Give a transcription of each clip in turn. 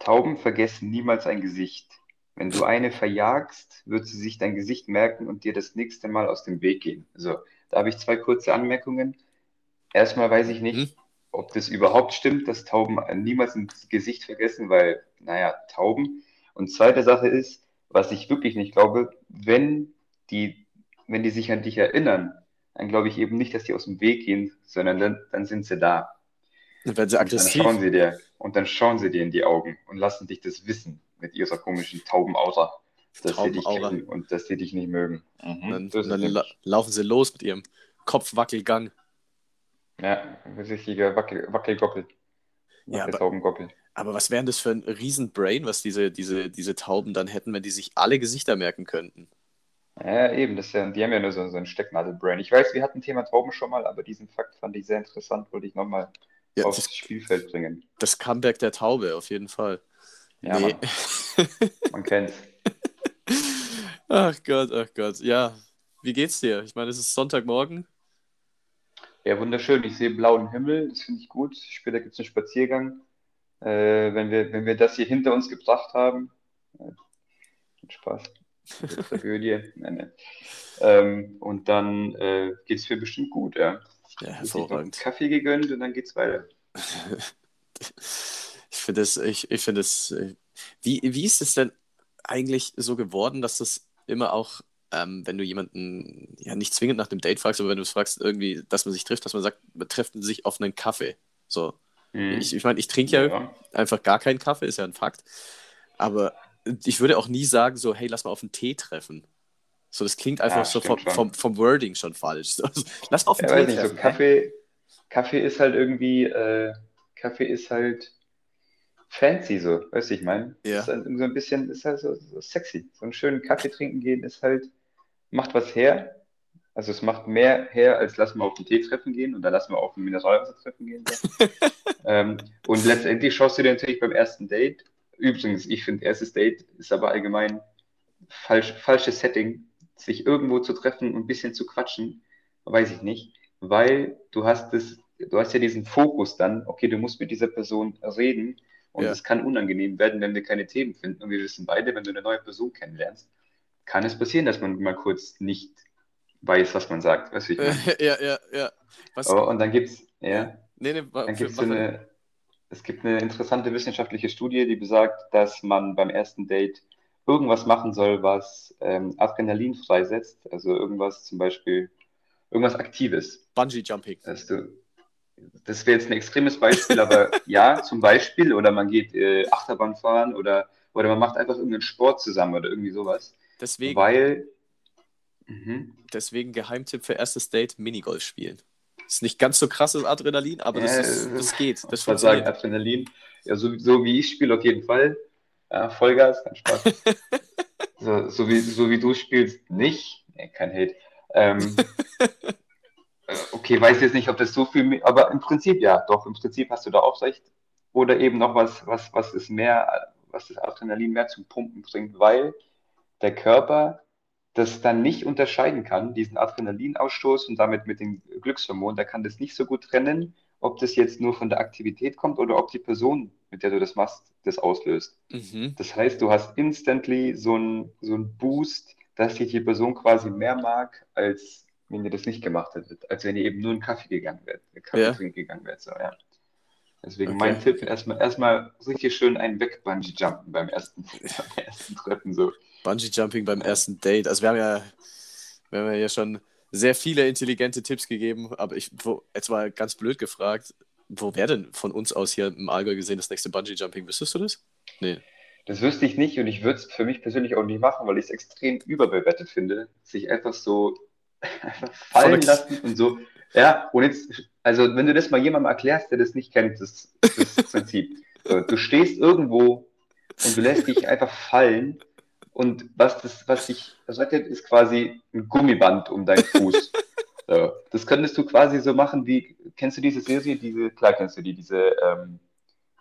Tauben vergessen niemals ein Gesicht. Wenn du eine verjagst, wird sie sich dein Gesicht merken und dir das nächste Mal aus dem Weg gehen. So, da habe ich zwei kurze Anmerkungen. Erstmal weiß ich nicht, Mhm. ob das überhaupt stimmt, dass Tauben niemals ein Gesicht vergessen, weil, naja, Tauben. Und zweite Sache ist, was ich wirklich nicht glaube, wenn die, wenn die sich an dich erinnern, dann glaube ich eben nicht, dass die aus dem Weg gehen, sondern dann, dann sind sie da. Dann werden sie Und dann aggressiv. schauen sie dir, und dann schauen sie dir in die Augen und lassen dich das wissen mit ihrer komischen Taubenaura, dass sie dich kennen und dass sie dich nicht mögen. Mhm, Dann, dann la laufen sie los mit ihrem Kopfwackelgang. Ja, richtiger Wackel, Wackelgoppel. Ja, aber- was wären das für ein Riesenbrain, was diese, diese, diese Tauben dann hätten, wenn die sich alle Gesichter merken könnten? Ja, eben, das ist ja, die haben ja nur so, so ein Stecknadelbrain. Ich weiß, wir hatten Thema Tauben schon mal, aber diesen Fakt fand ich sehr interessant, wollte ich nochmal Ja, aufs das, Spielfeld bringen. das Comeback der Taube, auf jeden Fall. Ja, nee. Man kennt's. ach Gott, ach Gott. Ja, wie geht's dir? Ich meine, es ist Sonntagmorgen. Ja, wunderschön. Ich sehe blauen Himmel, das finde ich gut. Später gibt es einen Spaziergang. Äh, wenn wir, wenn wir das hier hinter uns gebracht haben, äh, Spaß, Tragödie. Nein, nein. Ähm, und dann äh, geht es mir bestimmt gut, ja. Ja, hervorragend. Kaffee gegönnt und dann geht's weiter. Ich finde es, ich, ich finde es, äh, wie, wie ist es denn eigentlich so geworden, dass das immer auch, ähm, wenn du jemanden, ja nicht zwingend nach dem Date fragst, aber wenn du es fragst, irgendwie, dass man sich trifft, dass man sagt, man trifft sich auf einen Kaffee. So. Mhm. Ich, ich meine, ich trinke ja, Ja. einfach gar keinen Kaffee, ist ja ein Fakt. Aber ich würde auch nie sagen, so, hey, lass mal auf einen Tee treffen. So, das klingt einfach Ja, so vom, schon. vom, vom Wording schon falsch. So, lass auf Ja, weiß Tee nicht, so? Kaffee, Kaffee ist halt irgendwie, äh, Kaffee ist halt fancy, so, weißt du, ich meine? Ja. Ist halt so ein bisschen, ist halt so, so sexy. So einen schönen Kaffee trinken gehen ist halt, macht was her. Also es macht mehr her, als lass mal auf einen Tee treffen gehen oder lass mal auf ein Mineralwasser treffen gehen. Ähm, und letztendlich schaust du dir natürlich beim ersten Date, übrigens, ich finde, erstes Date ist aber allgemein falsch, falsches Setting, sich irgendwo zu treffen und ein bisschen zu quatschen, weiß ich nicht, weil du hast das, du hast ja diesen Fokus dann, okay, du musst mit dieser Person reden und Ja. es kann unangenehm werden, wenn wir keine Themen finden. Und wir wissen beide, wenn du eine neue Person kennenlernst, kann es passieren, dass man mal kurz nicht weiß, was man sagt. Weißt du, ich meine? ja, ja, ja. Was, Aber, und dann gibt's, ja, nee, nee, dann gibt's so eine, es gibt eine interessante wissenschaftliche Studie, die besagt, dass man beim ersten Date irgendwas machen soll, was ähm, Adrenalin freisetzt, also irgendwas zum Beispiel, irgendwas Aktives. Bungee Jumping. Dass du, das wäre jetzt ein extremes Beispiel, aber ja, zum Beispiel, oder man geht äh, Achterbahn fahren oder, oder man macht einfach irgendeinen Sport zusammen oder irgendwie sowas, Deswegen, weil, mhm. deswegen Geheimtipp für erstes Date: Minigolf spielen. Ist nicht ganz so krasses Adrenalin, aber das, Ja, ist, das geht. Das Ich würde sagen. Adrenalin. Ja, so, so wie ich spiele auf jeden Fall. Ja, Vollgas, kein Spaß. so, so, wie, so wie du spielst, nicht. Nee, kein Hate. Ähm, äh, okay, weiß jetzt nicht, ob das so viel, aber im Prinzip ja, doch, im Prinzip hast du da auch recht. Oder eben noch was, was, was ist mehr, was das Adrenalin mehr zum Pumpen bringt, weil der Körper das dann nicht unterscheiden kann, diesen Adrenalinausstoß und damit mit dem Glückshormon, der kann das nicht so gut trennen, ob das jetzt nur von der Aktivität kommt oder ob die Person, mit der du das machst, das auslöst. Mhm. Das heißt, du hast instantly so einen so Boost, dass dich die Person quasi mehr mag, als wenn ihr das nicht gemacht hättet, als wenn ihr eben nur einen Kaffee gegangen wärt, Kaffee Ja. trinken gegangen wärt. So, ja. Deswegen Okay, mein Tipp, erstmal erstmal richtig schön einen Weg-Bungee-Jumpen beim ersten, beim ersten Treffen. So. Bungee Jumping beim ersten Date. Also wir haben ja, wir haben ja schon sehr viele intelligente Tipps gegeben, aber ich, wo, jetzt mal ganz blöd gefragt, wo wäre denn von uns aus hier im Allgäu gesehen das nächste Bungee Jumping? Wüsstest du das? Nee. Das wüsste ich nicht und ich würde es für mich persönlich auch nicht machen, weil ich es extrem überbewertet finde, sich einfach so einfach fallen lassen und so. Ja, und jetzt, also wenn du das mal jemandem erklärst, der das nicht kennt, das, das Prinzip. So, du stehst irgendwo und du lässt dich einfach fallen und was das, was dich rettet, ist quasi ein Gummiband um deinen Fuß. So, das könntest du quasi so machen wie, kennst du diese Serie, diese, klar kennst du die, diese ähm,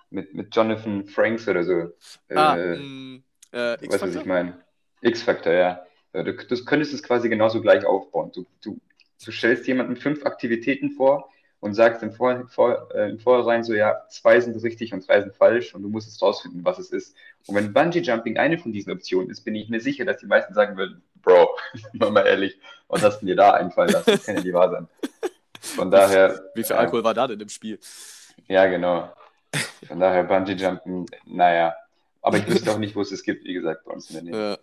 mit, mit Jonathan Franks oder so. ah, Äh, mh, äh, Weißt du, was X-Factor? ich meine? X-Factor, ja. Ja, Du, du könntest es quasi genauso gleich aufbauen. Du, du, du stellst jemandem fünf Aktivitäten vor und sagst im, Vor vor, äh, im Vorhinein so, ja, zwei sind richtig und drei sind falsch und du musst jetzt rausfinden, was es ist. Und wenn Bungee Jumping eine von diesen Optionen ist, bin ich mir sicher, dass die meisten sagen würden, Bro, mal, mal ehrlich, was hast du dir da einfallen lassen? Das kann ja nicht wahr sein. Von daher. Wie viel Alkohol äh, war da denn im Spiel? Ja, genau. Von daher Bungee Jumpen, naja. Aber ich wüsste auch nicht, wo es es gibt, wie gesagt, bei uns in der Nähe. Ja.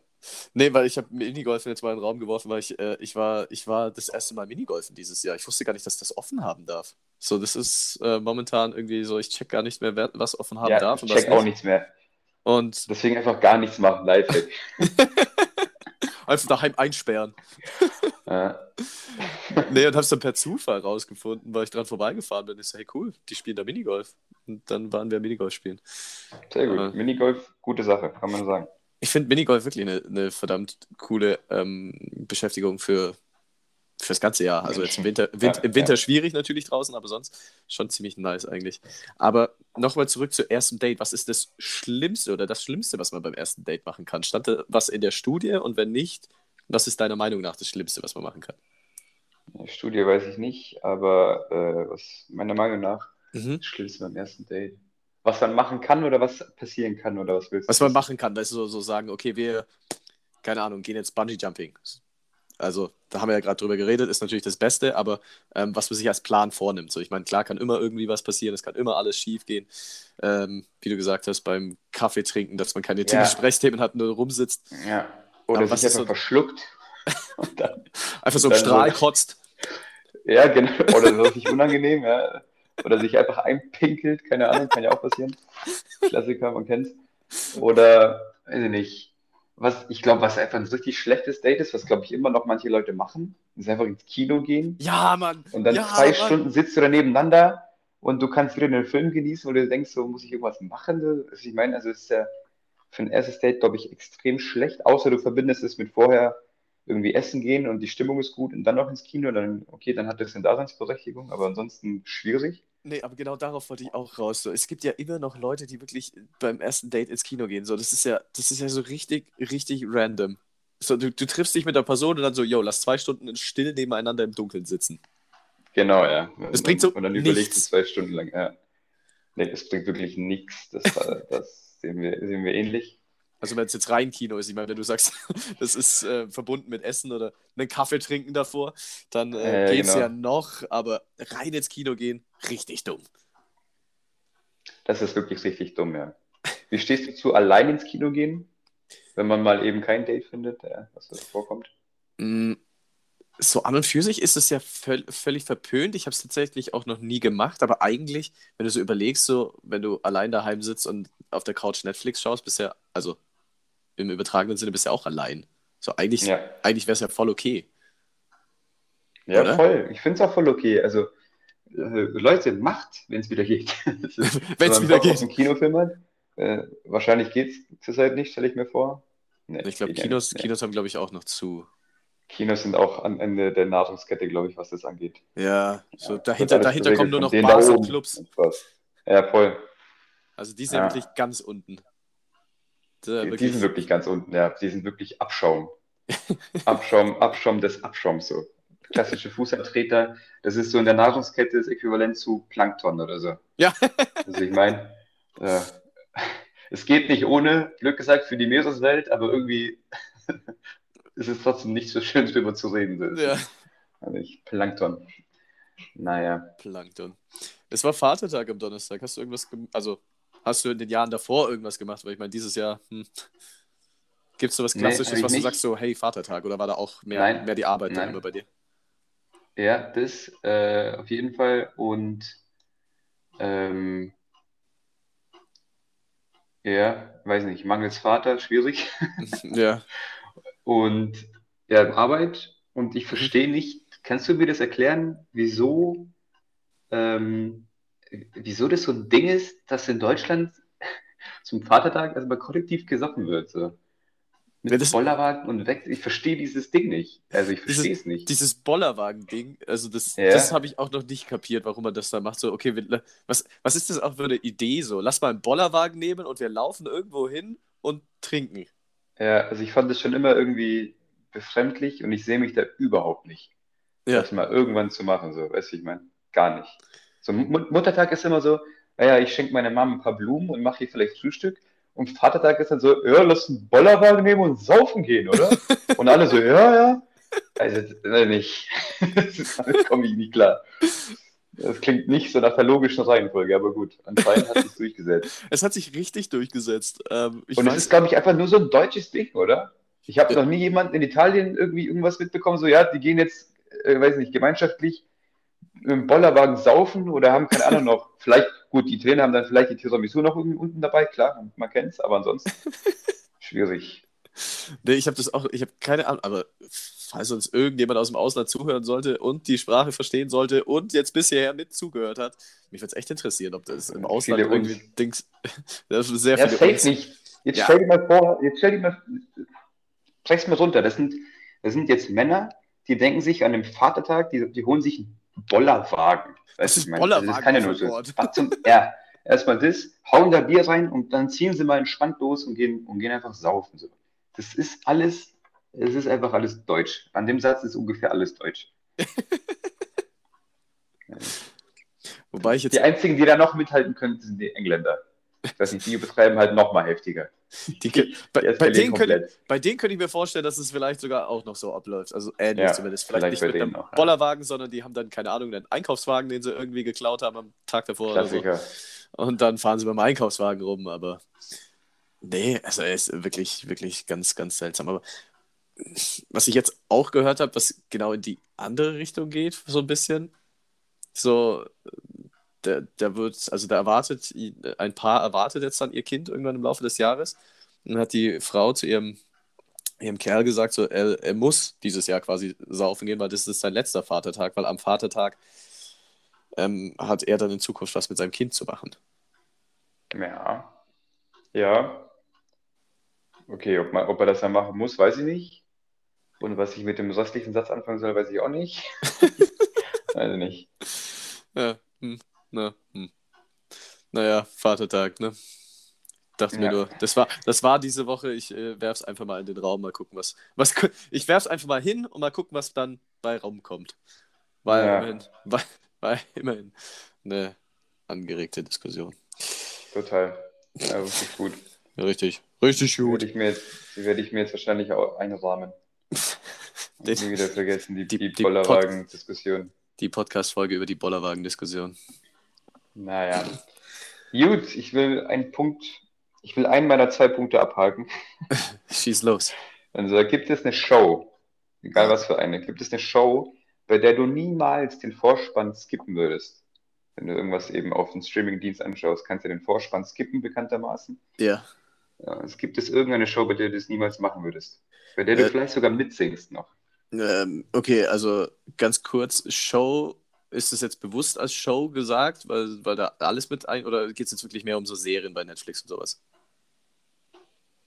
Nee, weil ich habe Minigolf jetzt mal in den Raum geworfen, weil ich, äh, ich, war, ich war das erste Mal Minigolfen dieses Jahr. Ich wusste gar nicht, dass das offen haben darf. So, das ist äh, momentan irgendwie so, ich check gar nicht mehr, wer, was offen haben ja, darf. Ich check auch nichts mehr. Und Deswegen einfach gar nichts machen, live. einfach daheim einsperren. ja. nee, und hab's dann per Zufall rausgefunden, weil ich dran vorbeigefahren bin. Ich so, hey cool, die spielen da Minigolf. Und dann waren wir Minigolf spielen. Sehr gut. Äh, Minigolf, gute Sache, kann man sagen. Ich finde Minigolf wirklich eine, eine verdammt coole ähm, Beschäftigung für fürs ganze Jahr. Also jetzt im Winter, Win ja, im Winter ja. schwierig natürlich draußen, aber sonst schon ziemlich nice eigentlich. Aber nochmal zurück zum ersten Date. Was ist das Schlimmste oder das Schlimmste, was man beim ersten Date machen kann? Stand da was in der Studie und wenn nicht, was ist deiner Meinung nach das Schlimmste, was man machen kann? Studie weiß ich nicht, aber äh, was meiner Meinung nach mhm. das Schlimmste beim ersten Date. Was man machen kann oder was passieren kann oder was willst du? Was man machen kann, das ist so, so sagen, okay, wir, keine Ahnung, gehen jetzt Bungee Jumping. Also, da haben wir ja gerade drüber geredet, ist natürlich das Beste, aber ähm, was man sich als Plan vornimmt. So, ich meine, klar kann immer irgendwie was passieren, es kann immer alles schief gehen. Ähm, wie du gesagt hast, beim Kaffee trinken, dass man keine ja. Sprechthemen hat, nur rumsitzt. Ja. Oder aber sich einfach so, verschluckt. Und dann, einfach so im Strahl so, kotzt. Ja, genau. Oder so sich unangenehm, ja. Oder sich einfach einpinkelt, keine Ahnung, kann ja auch passieren. Klassiker, man kennt's. Oder, weiß ich nicht, was ich glaube, was einfach ein richtig schlechtes Date ist, was glaube ich immer noch manche Leute machen, ist einfach ins Kino gehen. Ja, Mann. Und dann ja, zwei Mann. Stunden sitzt du da nebeneinander und du kannst wieder den Film genießen oder du denkst, so muss ich irgendwas machen. Was ich meine, also ist ja für ein erstes Date, glaube ich, extrem schlecht, außer du verbindest es mit vorher irgendwie essen gehen und die Stimmung ist gut und dann noch ins Kino, dann, okay, dann hat das eine Daseinsberechtigung, aber ansonsten schwierig. Nee, aber genau darauf wollte ich auch raus. So, es gibt ja immer noch Leute, die wirklich beim ersten Date ins Kino gehen. So, das ist ja, das ist ja so richtig, richtig random. So, du, du triffst dich mit der Person und dann so, yo, lass zwei Stunden still nebeneinander im Dunkeln sitzen. Genau, ja. Das bringt so Und dann überlegst du zwei Stunden lang, ja. Nee, das bringt wirklich nichts. Das, das sehen, wir, sehen wir ähnlich. Also wenn es jetzt rein Kino ist, ich meine, wenn du sagst, das ist äh, verbunden mit Essen oder einen Kaffee trinken davor, dann äh, äh, geht es genau. ja noch, aber rein ins Kino gehen, richtig dumm. Das ist wirklich richtig dumm, ja. Wie stehst du zu allein ins Kino gehen, wenn man mal eben kein Date findet, ja, was da vorkommt? Mm, so an und für sich ist es ja völ völlig verpönt. Ich habe es tatsächlich auch noch nie gemacht, aber eigentlich, wenn du so überlegst, so wenn du allein daheim sitzt und auf der Couch Netflix schaust, bist ja, also im übertragenen Sinne bist du ja auch allein. So, eigentlich, ja. eigentlich wäre es ja voll okay. Ja, Oder? voll. Ich finde es auch voll okay. Also, äh, Leute, macht, wenn es wieder geht. wenn es wieder geht. Einen Kinofilm hat. Äh, wahrscheinlich geht es zurzeit nicht, stelle ich mir vor. Nee, ich glaube, Kinos, nee. Kinos haben, glaube ich, auch noch zu. Kinos sind auch am Ende der Nahrungskette, glaube ich, was das angeht. Ja, so ja, dahinter, dahinter kommen nur noch Bars und Clubs. Ja, voll. Also die sind ja. wirklich ganz unten. Die, die, sind wirklich ganz unten, ja. Die sind wirklich Abschaum. Abschaum, Abschaum des Abschaums so. Klassische Fußabtreter, das ist so in der Nahrungskette das Äquivalent zu Plankton oder so. Ja. Also ich meine, äh, es geht nicht ohne, Glück gesagt, für die Meereswelt, aber irgendwie ist es trotzdem nicht so schön, darüber zu reden. Ja. Also ich, Plankton. Naja. Plankton. Es war Vatertag am Donnerstag. Hast du irgendwas, also Hast du in den Jahren davor irgendwas gemacht? Weil ich meine, dieses Jahr, hm, gibt es so was Klassisches, nee, was du sagst, so, hey, Vatertag? Oder war da auch mehr, mehr die Arbeit dann immer bei dir? Ja, das äh, auf jeden Fall. Und ähm, ja, weiß nicht, mangels Vater, schwierig. ja. Und ja, Arbeit. Und ich verstehe nicht, kannst du mir das erklären, wieso ähm, wieso das so ein Ding ist, dass in Deutschland zum Vatertag erstmal kollektiv gesoffen wird. So. Mit das, Bollerwagen und weg. Ich verstehe dieses Ding nicht. Also ich verstehe es nicht. Dieses Bollerwagen-Ding, also das, ja. das habe ich auch noch nicht kapiert, warum man das da macht. So, okay, was, was ist das auch für eine Idee so? Lass mal einen Bollerwagen nehmen und wir laufen irgendwo hin und trinken. Ja, also ich fand das schon immer irgendwie befremdlich und ich sehe mich da überhaupt nicht. Ja. Das mal irgendwann zu machen, so, weißt du, ich meine gar nicht. So, Mut Muttertag ist immer so, naja, ich schenke meiner Mama ein paar Blumen und mache ihr vielleicht Frühstück. Und Vatertag ist dann so, ja, lass einen Bollerwagen nehmen und saufen gehen, oder? Und alle so, ja, ja. Also, äh, nicht. das komme ich nicht klar. Das klingt nicht so nach der logischen Reihenfolge, aber gut, anscheinend hat es sich durchgesetzt. Es hat sich richtig durchgesetzt. Ähm, und es ist, glaube ich, einfach nur so ein deutsches Ding, oder? Ich habe ja. noch nie jemanden in Italien irgendwie irgendwas mitbekommen, so, ja, die gehen jetzt, äh, weiß nicht, gemeinschaftlich im Bollerwagen saufen oder haben keine Ahnung noch. Vielleicht, gut, die Trainer haben dann vielleicht die Tiramisu noch unten dabei, klar, man kennt es, aber ansonsten schwierig. Nee, ich habe das auch, ich habe keine Ahnung, aber falls uns irgendjemand aus dem Ausland zuhören sollte und die Sprache verstehen sollte und jetzt bisher mit zugehört hat, mich würde es echt interessieren, ob das im Ausland viele irgendwie uns. Dings. Das ist sehr ja, viele safe nicht. Jetzt ja. stell dir mal vor, jetzt stell dir mal, brech's mal runter. Das sind, das sind jetzt Männer, die denken sich an dem Vatertag, die, die holen sich einen Bollerwagen. Das ist Bollerwagen. Das ist keine Null. Zum, ja, erstmal das, hauen da Bier rein und dann ziehen sie mal entspannt los und gehen, und gehen einfach saufen. So. Das ist alles es ist einfach alles deutsch. An dem Satz ist ungefähr alles deutsch. Wobei ich jetzt. Die einzigen, die da noch mithalten können, sind die Engländer. Das nicht, die betreiben halt noch mal heftiger. Die, die, bei, bei, denen könnte, bei, denen könnte ich mir vorstellen, dass es vielleicht sogar auch noch so abläuft. Also ähnlich ja, zumindest. Vielleicht, vielleicht nicht mit einem noch, Bollerwagen, ja. sondern die haben dann, keine Ahnung, einen Einkaufswagen, den sie irgendwie geklaut haben am Tag davor. Klassiker. Oder so. Und dann fahren sie beim Einkaufswagen rum, aber. Nee, also er ist wirklich, wirklich ganz, ganz seltsam. Aber was ich jetzt auch gehört habe, was genau in die andere Richtung geht, so ein bisschen. So, der, der wird, also da erwartet, ein Paar erwartet jetzt dann ihr Kind irgendwann im Laufe des Jahres. Und dann hat die Frau zu ihrem, ihrem Kerl gesagt, so, er, er muss dieses Jahr quasi saufen gehen, weil das ist sein letzter Vatertag, weil am Vatertag ähm, hat er dann in Zukunft was mit seinem Kind zu machen. Ja. Ja. Okay, ob, man, ob er das dann machen muss, weiß ich nicht. Und was ich mit dem restlichen Satz anfangen soll, weiß ich auch nicht. weiß nicht. Ja, hm, na, hm. Naja, Vatertag, ne? Dachte ja. mir nur, das war, das war diese Woche, ich äh, werf's einfach mal in den Raum, mal gucken, was, was. Ich werf's einfach mal hin und mal gucken, was dann bei Raum kommt. War ja. immerhin, war, war immerhin eine angeregte Diskussion. Total. Ja, richtig gut. Richtig, richtig gut. Die werde ich mir werde ich mir jetzt wahrscheinlich auch einrahmen. Den, nie wieder vergessen, die, die, die Bollerwagen-Diskussion. Die Podcast-Folge über die Bollerwagen-Diskussion. Naja. Gut, ich will einen Punkt, ich will einen meiner zwei Punkte abhaken. Schieß los. Also gibt es eine Show, egal was für eine, gibt es eine Show, bei der du niemals den Vorspann skippen würdest? Wenn du irgendwas eben auf den Streaming-Dienst anschaust, kannst du den Vorspann skippen, bekanntermaßen. Ja. ja. Es gibt es irgendeine Show, bei der du das niemals machen würdest? Bei der du äh, vielleicht sogar mitsingst noch. Ähm, okay, also ganz kurz, Show, ist das jetzt bewusst als Show gesagt, weil, weil da alles mit ein, oder geht es jetzt wirklich mehr um so Serien bei Netflix und sowas?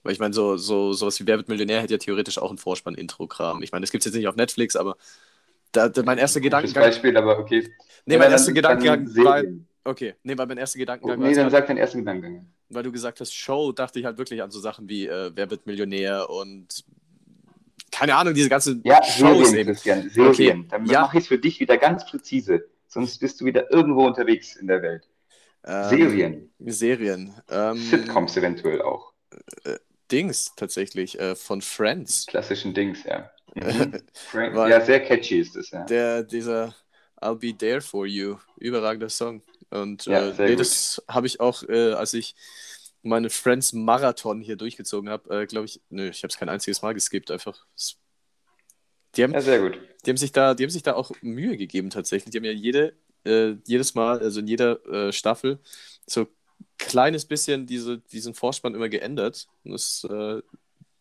Weil ich meine, so, so, sowas wie Wer wird Millionär hätte ja theoretisch auch ein Vorspann-Intro-Kram. Ich meine, das gibt es jetzt nicht auf Netflix, aber da, da mein erster Gedankengang. Beispiel, aber okay. Nee, mein erster Gedankengang war. Okay, nee, weil mein erster Gedankengang oh, Nee, dann sag deinen ersten Gedankengang. Weil du gesagt hast, Show, dachte ich halt wirklich an so Sachen wie äh, Wer wird Millionär und keine Ahnung, diese ganze ja, Shows Serien, eben. Christian, Serien. Okay. Dann ja. mache ich es für dich wieder ganz präzise. Sonst bist du wieder irgendwo unterwegs in der Welt. Ähm, Serien. Serien. Ähm, Sitcoms eventuell auch. Äh, Dings tatsächlich, äh, von Friends. Klassischen Dings, ja. Mhm. ja, sehr catchy ist das, ja. Der, dieser I'll Be There For You, überragender Song. Und ja, äh, nee, das habe ich auch, äh, als ich meine Friends Marathon hier durchgezogen habe, äh, glaube ich, nö, ich habe es kein einziges Mal geskippt, einfach. Die haben, ja, sehr gut. Die haben, sich da, die haben sich da auch Mühe gegeben tatsächlich. Die haben ja jede, äh, jedes Mal, also in jeder äh, Staffel, so kleines bisschen diese, diesen Vorspann immer geändert. Und das äh,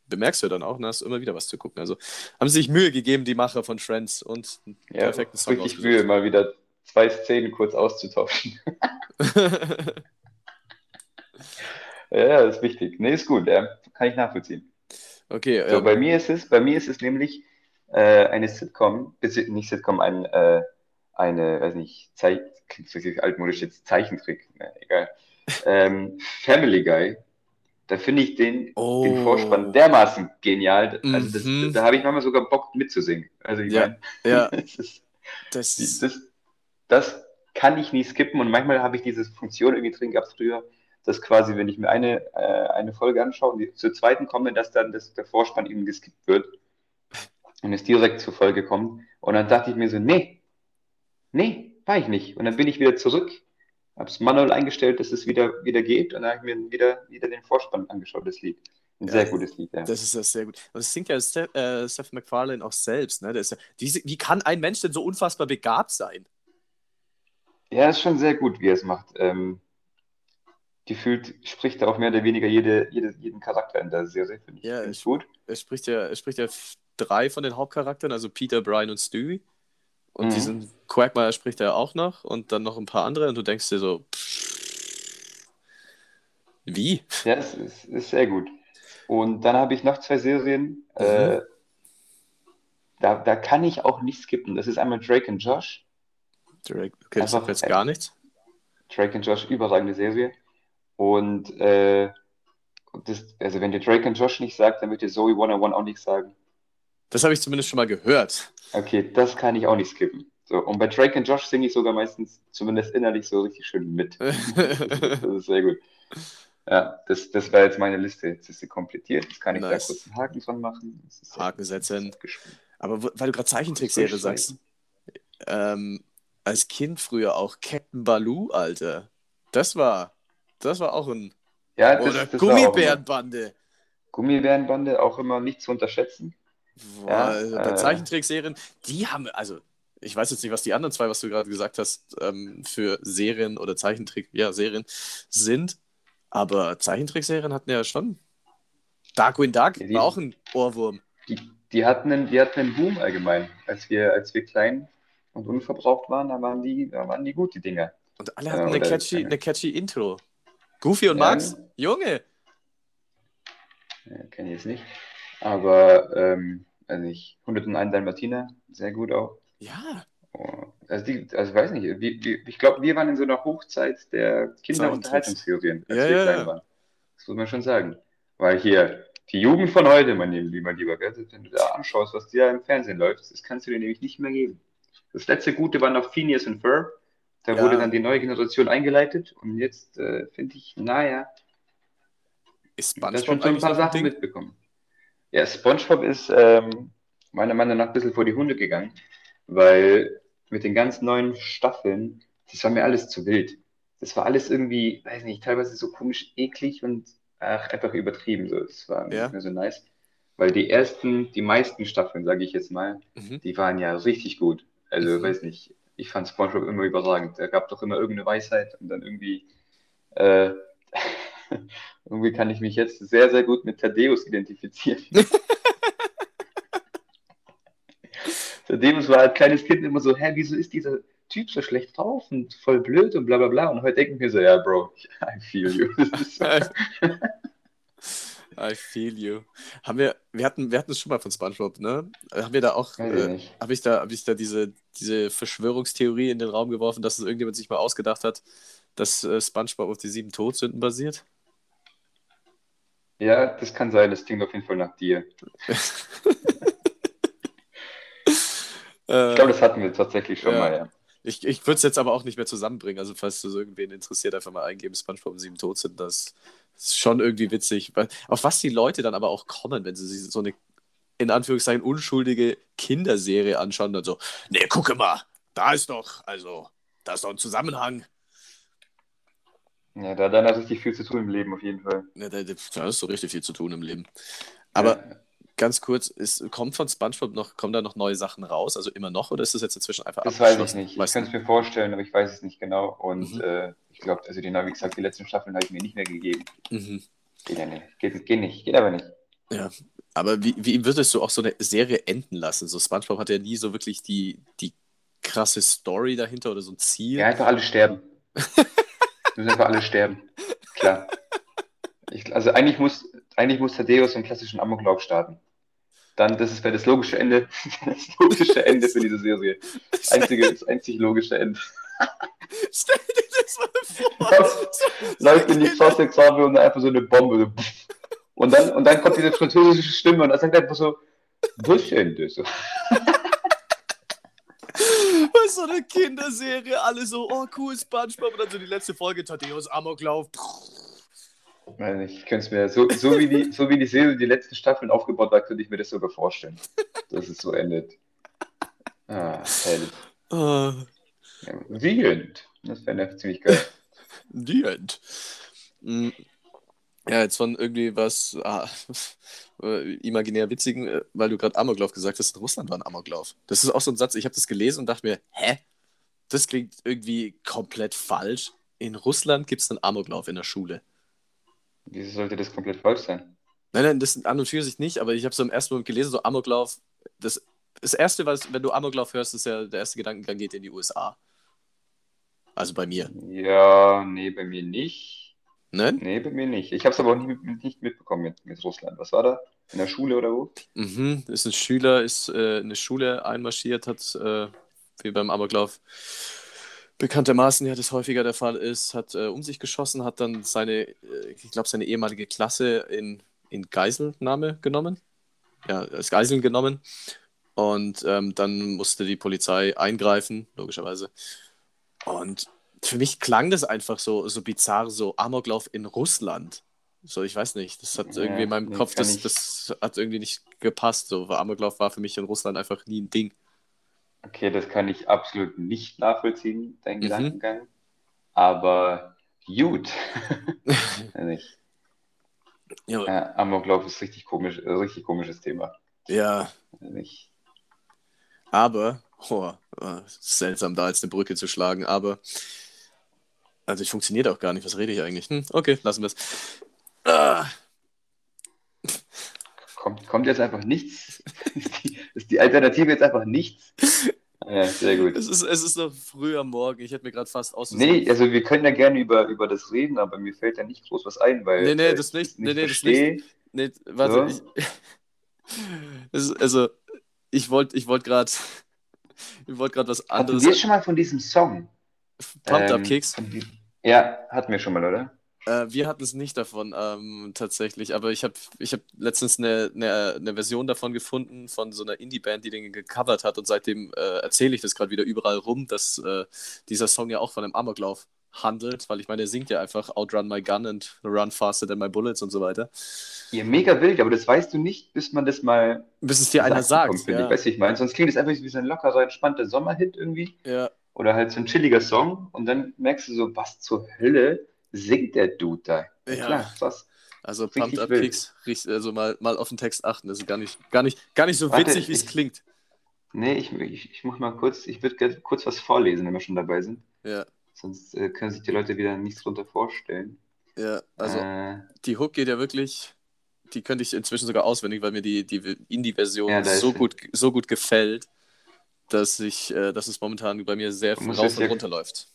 bemerkst du dann auch, und hast immer wieder was zu gucken. Also haben sie sich Mühe gegeben, die Macher von Friends und ja, perfekten Song Richtig Mühe, mal wieder zwei Szenen kurz auszutauschen. Ja, das ist wichtig. Nee, ist gut, ja. kann ich nachvollziehen. Okay. So, ähm, bei mir ist es, bei mir ist es nämlich äh, eine Sitcom, nicht Sitcom, ein, äh, eine, weiß nicht, Zeich, klingt altmodisch jetzt Zeichentrick, ne, egal. ähm, Family Guy. Da finde ich den, oh. den Vorspann dermaßen genial. Also das, mhm. da habe ich manchmal sogar Bock mitzusingen. Also ich ja, meine, ja. das, ist, das, das, das kann ich nie skippen und manchmal habe ich diese Funktion irgendwie drin gehabt früher, dass quasi, wenn ich mir eine, äh, eine Folge anschaue und zur zweiten komme, dass dann das, der Vorspann eben geskippt wird und es direkt zur Folge kommt. Und dann dachte ich mir so, nee, nee, war ich nicht. Und dann bin ich wieder zurück, habe es manuell eingestellt, dass es wieder, wieder geht und dann habe ich mir wieder, wieder den Vorspann angeschaut, das Lied. Ein Ja, sehr gutes Lied, ja. Das ist das sehr gut. Und das singt ja Seth, äh, Seth MacFarlane auch selbst. Ne? Der ist ja, wie, wie kann ein Mensch denn so unfassbar begabt sein? Ja, ist schon sehr gut, wie er es macht. Ähm, gefühlt spricht er auch mehr oder weniger jede, jede, jeden Charakter in der Serie, finde ich, Ja, ich- gut. Er spricht ja, er spricht ja drei von den Hauptcharakteren, also Peter, Brian und Stewie. Und Mhm. diesen Quagmire spricht er auch noch und dann noch ein paar andere und du denkst dir so, pff, wie? Ja, es ist, ist sehr gut. Und dann habe ich noch zwei Serien, Mhm. äh, da, da kann ich auch nicht skippen. Das ist einmal Drake und Josh. Drake, okay, das sagt jetzt äh, gar nichts. Drake und Josh, überragende Serie. Und äh, das, also wenn dir Drake und Josh nicht sagt, dann wird dir Zoe 101 auch nicht sagen. Das habe ich zumindest schon mal gehört. Okay, das kann ich auch nicht skippen. So, und bei Drake und Josh singe ich sogar meistens, zumindest innerlich, so richtig schön mit. Das ist, das ist sehr gut. Ja, das, das war jetzt meine Liste. Jetzt ist sie komplettiert. Jetzt kann ich Nice. da kurz einen Haken dran machen. Haken setzen. Aber weil du gerade Zeichentrickserie sagst, ähm, als Kind früher auch Captain Baloo, Alter. Das war, das war auch ein. Ja, das, Oder das Gummibärenbande. Gummibärenbande auch immer nicht zu unterschätzen. Boah, Ja, also bei äh, Zeichentrickserien, die haben, also ich weiß jetzt nicht, was die anderen zwei, was du gerade gesagt hast, ähm, für Serien oder Zeichentrick, ja, Serien sind, aber Zeichentrickserien hatten ja schon. Darkwing Duck Ja, die- war auch ein Ohrwurm. Die, die, hatten einen, die hatten einen Boom allgemein. Als wir, als wir klein und unverbraucht waren, da waren die, da waren die gut, die Dinger. Und alle hatten eine oder- catchy, eine catchy Intro. Goofy und Ja. Max, Junge! Ja, Kenne ich jetzt nicht. Aber, ähm, also ich, 101 Dalmatiner, sehr gut auch. Ja, Also, die, also ich weiß nicht, wie, wie, ich glaube, wir waren in so einer Hochzeit der Kinderunterhaltungsserien, als Ja, wir ja, klein ja. waren. Das muss man schon sagen. Weil hier, die Jugend von heute, mein lieber, lieber, gell, wenn du da anschaust, was dir im Fernsehen läuft, das kannst du dir nämlich nicht mehr geben. Das letzte Gute war noch Phineas und Ferb. Da Ja. wurde dann die neue Generation eingeleitet und jetzt äh, finde ich, naja, ist da schon SpongeBob so ein paar Sachen Ding? mitbekommen. Ja, SpongeBob ist ähm, meiner Meinung nach ein bisschen vor die Hunde gegangen, weil mit den ganz neuen Staffeln, das war mir alles zu wild. Das war alles irgendwie, weiß nicht, teilweise so komisch eklig und ach, einfach übertrieben. So. Das war Ja. nicht mehr so nice. Weil die ersten, die meisten Staffeln, sage ich jetzt mal, Mhm. die waren ja richtig gut. Also, Mhm. weiß nicht, ich fand SpongeBob immer überragend. Da gab doch immer irgendeine Weisheit und dann irgendwie, äh, irgendwie kann ich mich jetzt sehr, sehr gut mit Thaddeus identifizieren. Thaddeus war als kleines Kind immer so, hä, wieso ist dieser Typ so schlecht drauf und voll blöd und bla bla bla. Und heute denke ich mir so, ja, Bro, I feel you. I feel you. Haben wir, wir hatten, wir hatten es schon mal von SpongeBob, ne? Haben wir da auch, äh, habe ich da, habe ich da diese, diese Verschwörungstheorie in den Raum geworfen, dass es irgendjemand sich mal ausgedacht hat, dass äh, SpongeBob auf die sieben Todsünden basiert? Ja, das kann sein, das klingt auf jeden Fall nach dir. Ich glaube, das hatten wir tatsächlich schon Ja. mal, ja. Ich, ich würde es jetzt aber auch nicht mehr zusammenbringen. Also, falls das irgendwen interessiert, einfach mal eingeben: SpongeBob und sieben Todsünden. Das ist schon irgendwie witzig. Auf was die Leute dann aber auch kommen, wenn sie so eine in Anführungszeichen unschuldige Kinderserie anschauen, dann so: Nee, gucke mal, da ist doch, also, da ist doch ein Zusammenhang. Ja, da, da hat richtig viel zu tun im Leben, auf jeden Fall. Ja, da, da ist so richtig viel zu tun im Leben. Aber Ja. ganz kurz: ist, kommt von SpongeBob noch, kommen da noch neue Sachen raus? Also immer noch? Oder ist das jetzt inzwischen einfach Das weiß ich nicht. Ich kann es mir vorstellen, aber ich weiß es nicht genau. Und Mhm. äh, ich glaube, also die, wie gesagt, die letzten Staffeln habe ich mir nicht mehr gegeben. Mhm. Geht ja nicht. Geht, geht nicht. Geht aber nicht. Ja, aber wie, wie würdest du auch so eine Serie enden lassen? So SpongeBob hat ja nie so wirklich die, die krasse Story dahinter oder so ein Ziel. Ja, einfach alle sterben. Müssen einfach alle sterben. Klar. Ich, also eigentlich muss, eigentlich muss Thaddeus einen klassischen Amoklauf starten. Dann, das ist wäre das logische Ende, das logische Ende für diese Serie. Das einzige, das einzig logische Ende. Stell dir das mal vor. Läuft in die Faustexamen und einfach so eine Bombe. Und dann, und dann kommt diese französische Stimme und er sagt einfach so? So. was so eine Kinderserie, alle so, oh cool, Spongebob. Und dann so die letzte Folge, Tadeus Amoklauf. Ich könnte es mir, so, so, wie die, so wie die Serie die letzten Staffeln aufgebaut war, könnte ich mir das sogar vorstellen, dass es so endet. Ah, herrlich. Uh, Ja, The End. Das wäre ziemlich geil. the End. Ja, jetzt von irgendwie was ah, äh, imaginär witzigen, äh, weil du gerade Amoklauf gesagt hast, in Russland war ein Amoklauf. Das ist auch so ein Satz, ich habe das gelesen und dachte mir, hä? Das klingt irgendwie komplett falsch. In Russland gibt es einen Amoklauf in der Schule. Wieso sollte das komplett falsch sein? Nein, nein, das an und für sich nicht, aber ich habe so im ersten Moment gelesen, so Amoklauf. Das, das erste, was, wenn du Amoklauf hörst, ist ja der erste Gedankengang geht in die USA. Also bei mir. Ja, nee, bei mir nicht. Ne? Nee, bei mir nicht. Ich habe es aber auch nicht, nicht mitbekommen mit, mit Russland. Was war da? In der Schule oder wo? Mhm, ist ein Schüler, ist äh, in eine Schule einmarschiert, hat, äh, wie beim Amoklauf bekanntermaßen ja das häufiger der Fall ist, hat äh, um sich geschossen, hat dann seine, äh, ich glaube, seine ehemalige Klasse in, in Geiselnahme genommen. Ja, als Geiseln genommen. Und ähm, dann musste die Polizei eingreifen, logischerweise. Und für mich klang das einfach so, so bizarr, so Amoklauf in Russland. So, ich weiß nicht, das hat Ja, irgendwie in meinem nee, Kopf, das, das hat irgendwie nicht gepasst. So, Amoklauf war für mich in Russland einfach nie ein Ding. Okay, das kann ich absolut nicht nachvollziehen, dein Mhm. Gedankengang. Aber gut. Nicht. Ja, Ja, Amoklauf ist richtig komisch, äh, richtig komisches Thema. ja nicht. aber, oh, seltsam da jetzt eine Brücke zu schlagen, aber, also ich funktioniert auch gar nicht, was rede ich eigentlich? Hm, okay, lassen wir es. Ah, Kommt, kommt jetzt einfach nichts? Ist die, ist die Alternative jetzt einfach nichts? Ja, sehr gut. es, ist, es ist noch früh am Morgen, ich hätte mir gerade fast aus. Nee, also wir können ja gerne über, über das reden, aber mir fällt ja nicht groß was ein, weil Nee, nee, äh, das ich nicht. es Nee, nee, das verstehe. Nee, warte, So. ich. Also, ich wollte ich wollt gerade. Ich wollte gerade was Hatten anderes. wir schon mal von diesem Song? Pumped Up Ähm, Kicks. von die- Ja, hatten wir schon mal, oder? Äh, wir hatten es nicht davon, ähm, tatsächlich. Aber ich habe ich hab letztens eine, eine, eine Version davon gefunden von so einer Indie-Band, die den gecovert hat. Und seitdem äh, erzähle ich das gerade wieder überall rum, dass äh, dieser Song ja auch von einem Amoklauf handelt. Weil ich meine, er singt ja einfach Outrun my gun and run faster than my bullets und so weiter. Ja, mega wild, aber das weißt du nicht, bis man das mal Bis es dir einer sagt. Ja, ich. Wie ich meine? Sonst klingt es einfach wie so ein lockerer, entspannter Sommerhit irgendwie. ja, Oder halt so ein chilliger Song. Und dann merkst du so, was zur Hölle singt der Dude da? Ja, klar, krass. Also Pumped Up. Kicks, also mal, mal auf den Text achten. Das ist gar nicht, gar nicht, gar nicht so Warte, witzig, wie es klingt. Nee, ich, ich, ich muss mal kurz, ich würde kurz was vorlesen, wenn wir schon dabei sind. Ja, Sonst äh, können sich die Leute wieder nichts drunter vorstellen. ja. Also äh, die Hook geht ja wirklich, die könnte ich inzwischen sogar auswendig, weil mir die, die Indie-Version Ja, so gut, so gut gefällt, dass ich, äh, dass es momentan bei mir sehr viel rauf und ja- runter läuft.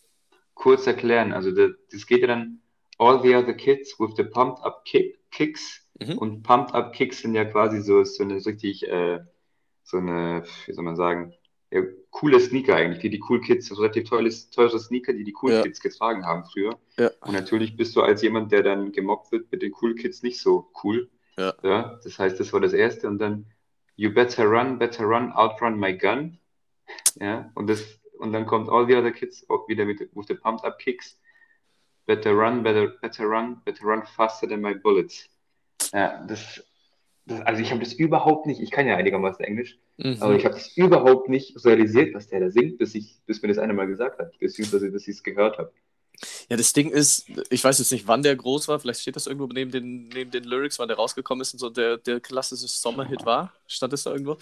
kurz erklären. Also das, das geht ja dann All the other kids with the pumped up kick, kicks. Mhm. Und pumped up kicks sind ja quasi so, so eine richtig, äh, so eine, wie soll man sagen, ja, coole Sneaker eigentlich, die die Cool Kids, so relativ teure, teure Sneaker, die die Cool Ja. Kids getragen haben früher. Ja. Und natürlich bist du als jemand, der dann gemobbt wird mit den Cool Kids, nicht so cool. Ja. Ja, das heißt, das war das erste und dann You better run, better run, outrun my gun. Ja, und das und dann kommt all the other kids auch wieder mit with the pumped up kicks. Better run, better, better run, better run faster than my bullets. Ja, das, das also ich habe das überhaupt nicht, ich kann ja einigermaßen Englisch, Mhm. aber ich habe das überhaupt nicht realisiert, was der da singt, bis ich, bis mir das einer mal gesagt hat, beziehungsweise bis ich es gehört habe. Ja, das Ding ist, ich weiß jetzt nicht, wann der groß war, vielleicht steht das irgendwo neben den, neben den Lyrics, wann der rausgekommen ist und so der, der klassische Sommerhit war. Stand das da irgendwo?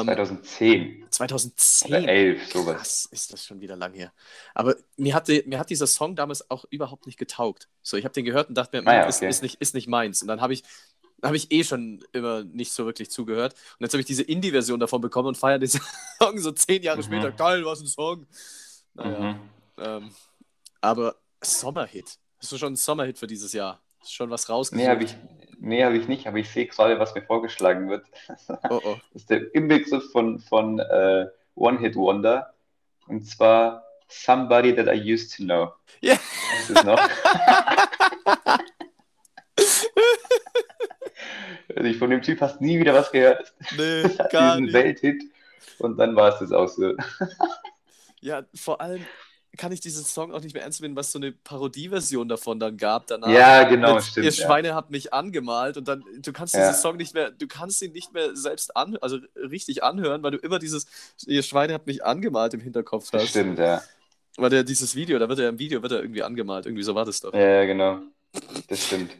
Ähm, 2010 2010. oder 11, sowas. Krass, ist das schon wieder lang her. Aber mir, hatte, mir hat dieser Song damals auch überhaupt nicht getaugt. So, ich habe den gehört und dachte mir, Ah ja, "Hm, ist, okay. ist, nicht, ist nicht meins. Und dann habe ich, dann hab ich eh schon immer nicht so wirklich zugehört. Und jetzt habe ich diese Indie-Version davon bekommen und feiere den Song so zehn Jahre Mhm. später. Geil, was ein Song. Naja, Mhm. ähm, aber Sommerhit. Hast du schon einen Sommerhit für dieses Jahr? Ist schon was rausgesucht? Nee, habe ich, nee, hab ich nicht, aber ich sehe gerade, was mir vorgeschlagen wird. Oh, oh. Das ist der Inbegriff von, von äh, One-Hit-Wonder. Und zwar Somebody That I Used to Know. Ja. Das ist noch. also ich von dem Typ hast nie wieder was gehört. Nee, gar diesen nicht. Welthit. Und dann war es das auch so. Ja, vor allem kann ich diesen Song auch nicht mehr ernst nehmen, was so eine Parodieversion davon dann gab danach. Ja, genau, Mit, stimmt. Ihr ja. Schweine habt mich angemalt und dann, du kannst Ja. diesen Song nicht mehr, du kannst ihn nicht mehr selbst an, also richtig anhören, weil du immer dieses, ihr Schweine habt mich angemalt im Hinterkopf hast. stimmt, ja. Weil der dieses Video, da wird er im Video wird er irgendwie angemalt, irgendwie so war das doch. Ja, ja, genau. Das stimmt.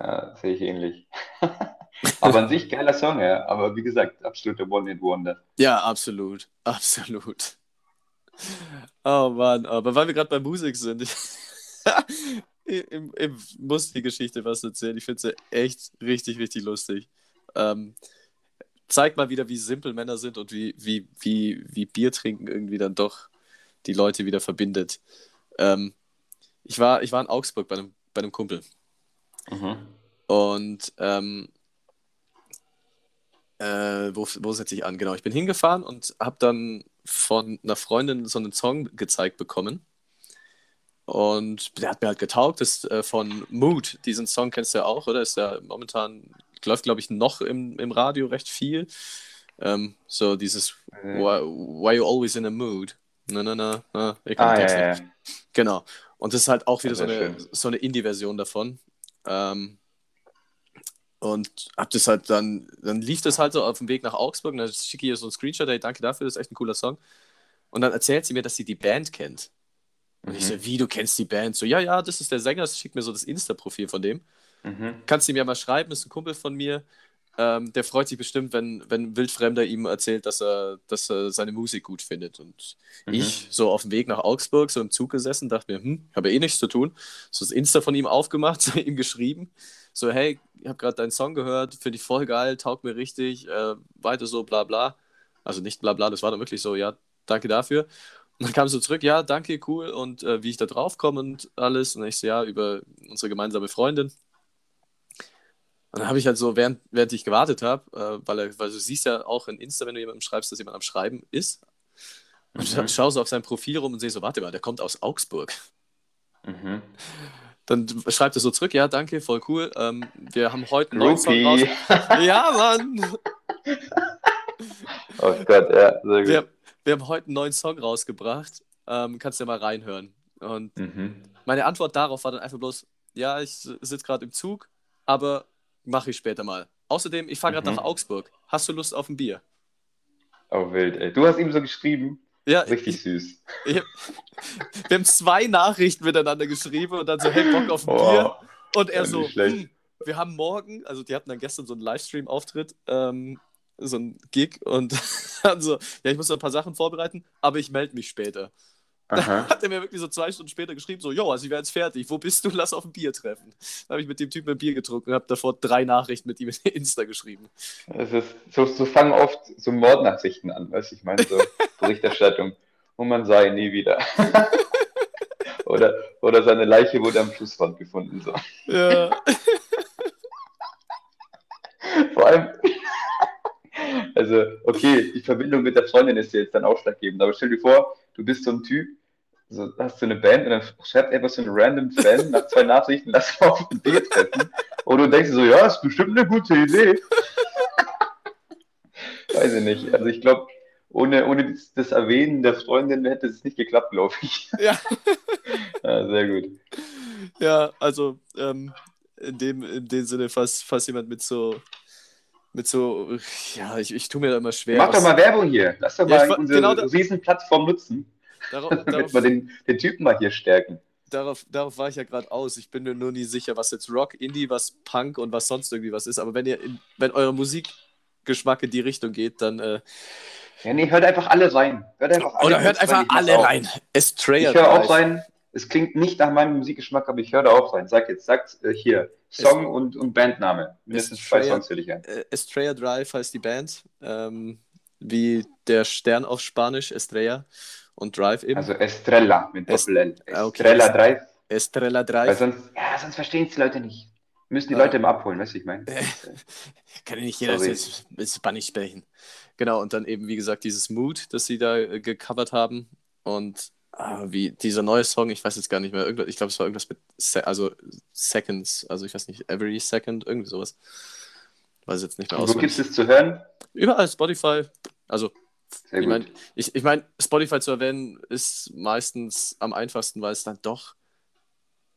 Ja, sehe ich ähnlich. Aber an sich geiler Song, ja. Aber wie gesagt, absoluter One-Hit-Wonder. Ja, absolut, absolut. Oh Mann, aber weil wir gerade bei Musik sind, ich, ich, ich muss die Geschichte was erzählen. Ich finde sie echt richtig, richtig lustig. Ähm, zeigt mal wieder, wie simpel Männer sind und wie, wie, wie, wie Bier trinken irgendwie dann doch die Leute wieder verbindet. Ähm, ich, war, ich war in Augsburg bei einem, bei einem Kumpel. Mhm. Und ähm, äh, wo, wo setze ich an? Genau, ich bin hingefahren und habe dann von einer Freundin so einen Song gezeigt bekommen. Und der hat mir halt getaugt, das ist äh, von Mood. Diesen Song kennst du ja auch, oder? Ist ja momentan, läuft glaube ich noch im, im Radio recht viel. Ähm, so dieses Mhm. why, why you always in a mood? Na, na, na, na. Ich kann Ah, ja, ja. Genau. Und das ist halt auch wieder so eine, schön. so eine Indie-Version davon. Ähm, und hab das halt dann, dann lief das halt so auf dem Weg nach Augsburg und dann schicke ich ihr so einen Screenshot, hey, danke dafür, das ist echt ein cooler Song. Und dann erzählt sie mir, dass sie die Band kennt. Und ich Mhm. so, wie, du kennst die Band? So, ja, ja, das ist der Sänger, schickt mir so das Insta-Profil von dem. Mhm. Kannst du ihm ja mal schreiben, ist ein Kumpel von mir. Ähm, der freut sich bestimmt, wenn, wenn ein Wildfremder ihm erzählt, dass er, dass er seine Musik gut findet. Und Mhm. ich, so auf dem Weg nach Augsburg, so im Zug gesessen, dachte mir, hm, habe eh nichts zu tun. So das Insta von ihm aufgemacht, so ihm geschrieben. So, hey, ich habe gerade deinen Song gehört, finde ich voll geil, taugt mir richtig, äh, weiter so, bla bla. Also nicht bla bla, das war dann wirklich so, ja, danke dafür. Und dann kam so zurück, ja, danke, cool, und äh, wie ich da drauf komme und alles. Und ich so, ja, über unsere gemeinsame Freundin. Und dann habe ich halt so, während, während ich gewartet habe, äh, weil, er, weil du siehst ja auch in Insta, wenn du jemandem schreibst, dass jemand am Schreiben ist. Und Mhm. schaue so auf sein Profil rum und sehe so, warte mal, der kommt aus Augsburg. Mhm. Dann schreibt er so zurück, ja, danke, voll cool. Ähm, wir haben heute einen neuen Song raus. Ja, Mann! Oh Gott, ja, sehr gut. Wir, wir haben heute einen neuen Song rausgebracht. Ähm, kannst du ja mal reinhören. Und Mhm. meine Antwort darauf war dann einfach bloß, ja, ich sitze gerade im Zug, aber mache ich später mal. Außerdem, ich fahre gerade Mhm. nach Augsburg. Hast du Lust auf ein Bier? Oh, wild, ey. Du hast ihm so geschrieben. Ja, Richtig ich, süß. ich, wir haben zwei Nachrichten miteinander geschrieben und dann so, hey, Bock auf ein Oh, Bier. Und er so, hm, wir haben morgen, also die hatten dann gestern so einen Livestream-Auftritt, ähm, so ein Gig und dann so, ja, ich muss noch ein paar Sachen vorbereiten, aber ich melde mich später. Aha. Hat er mir wirklich so zwei Stunden später geschrieben, so, jo, also ich wäre jetzt fertig, wo bist du, lass auf ein Bier treffen. Dann habe ich mit dem Typen ein Bier getrunken und habe davor drei Nachrichten mit ihm in Insta geschrieben. Es ist, so, so fangen oft so Mordnachrichten an, weißt du, ich meine, so Berichterstattung. Und man sah ihn nie wieder. oder, oder seine Leiche wurde am Flussrand gefunden. So. Ja, Vor allem, also, okay, die Verbindung mit der Freundin ist dir jetzt dann ausschlaggebend, aber stell dir vor, du bist so ein Typ, so, hast so eine Band und dann schreibt einfach so ein random Fan nach zwei Nachrichten, lass mal auf ein Bier treffen. Und du denkst so, ja, ist bestimmt eine gute Idee. Weiß ich nicht. Also ich glaube, ohne, ohne das, Erwähnen der Freundin hätte es nicht geklappt, glaube ich. ja, Ja, sehr gut. ja also ähm, in, dem, in dem Sinne, falls, falls jemand mit so, mit so, ja, ich, ich tue mir da immer schwer. Mach doch mal Werbung hier. Lass doch Ja, mal unsere genau Riesenplattform nutzen, darauf, damit darauf, wir den, den Typen mal hier stärken. darauf, darauf war ich ja gerade aus. Ich bin mir nur nie sicher, was jetzt Rock, Indie, was Punk und was sonst irgendwie was ist. Aber wenn ihr, in, wenn eure Musikgeschmack in die Richtung geht, dann äh, Ja, nee, hört einfach alle rein. Hört einfach alle oder hört einfach rein, alle rein. Estrella Ich höre auch rein. Es klingt nicht nach meinem Musikgeschmack, aber ich höre da auch rein. Sag jetzt, sagt äh, hier Song und, und Bandname. Mindestens zwei Songs will ich ein. Äh, Estrella Drive heißt die Band. Ähm, wie der Stern auf Spanisch, Estrella. Und Drive eben. Also Estrella mit Doppel-L. Ah, okay. Estrella Drive. Estrella Weil Drive. sonst, ja, sonst verstehen es die Leute nicht. Müssen die Ah. Leute immer abholen, weißt du, ich meine. Kann ja nicht jeder jetzt mit Spanisch sprechen. Genau, und dann eben, wie gesagt, dieses Mood, das sie da äh, gecovert haben. Und ah, wie dieser neue Song, ich weiß jetzt gar nicht mehr, irgendwas, ich glaube, es war irgendwas mit Se also Seconds, also ich weiß nicht, Every Second, irgendwie sowas. Weiß jetzt nicht mehr Und wo gibt es zu hören? Überall Spotify, also Sehr Ich meine, ich, ich mein, Spotify zu erwähnen ist meistens am einfachsten, weil es dann doch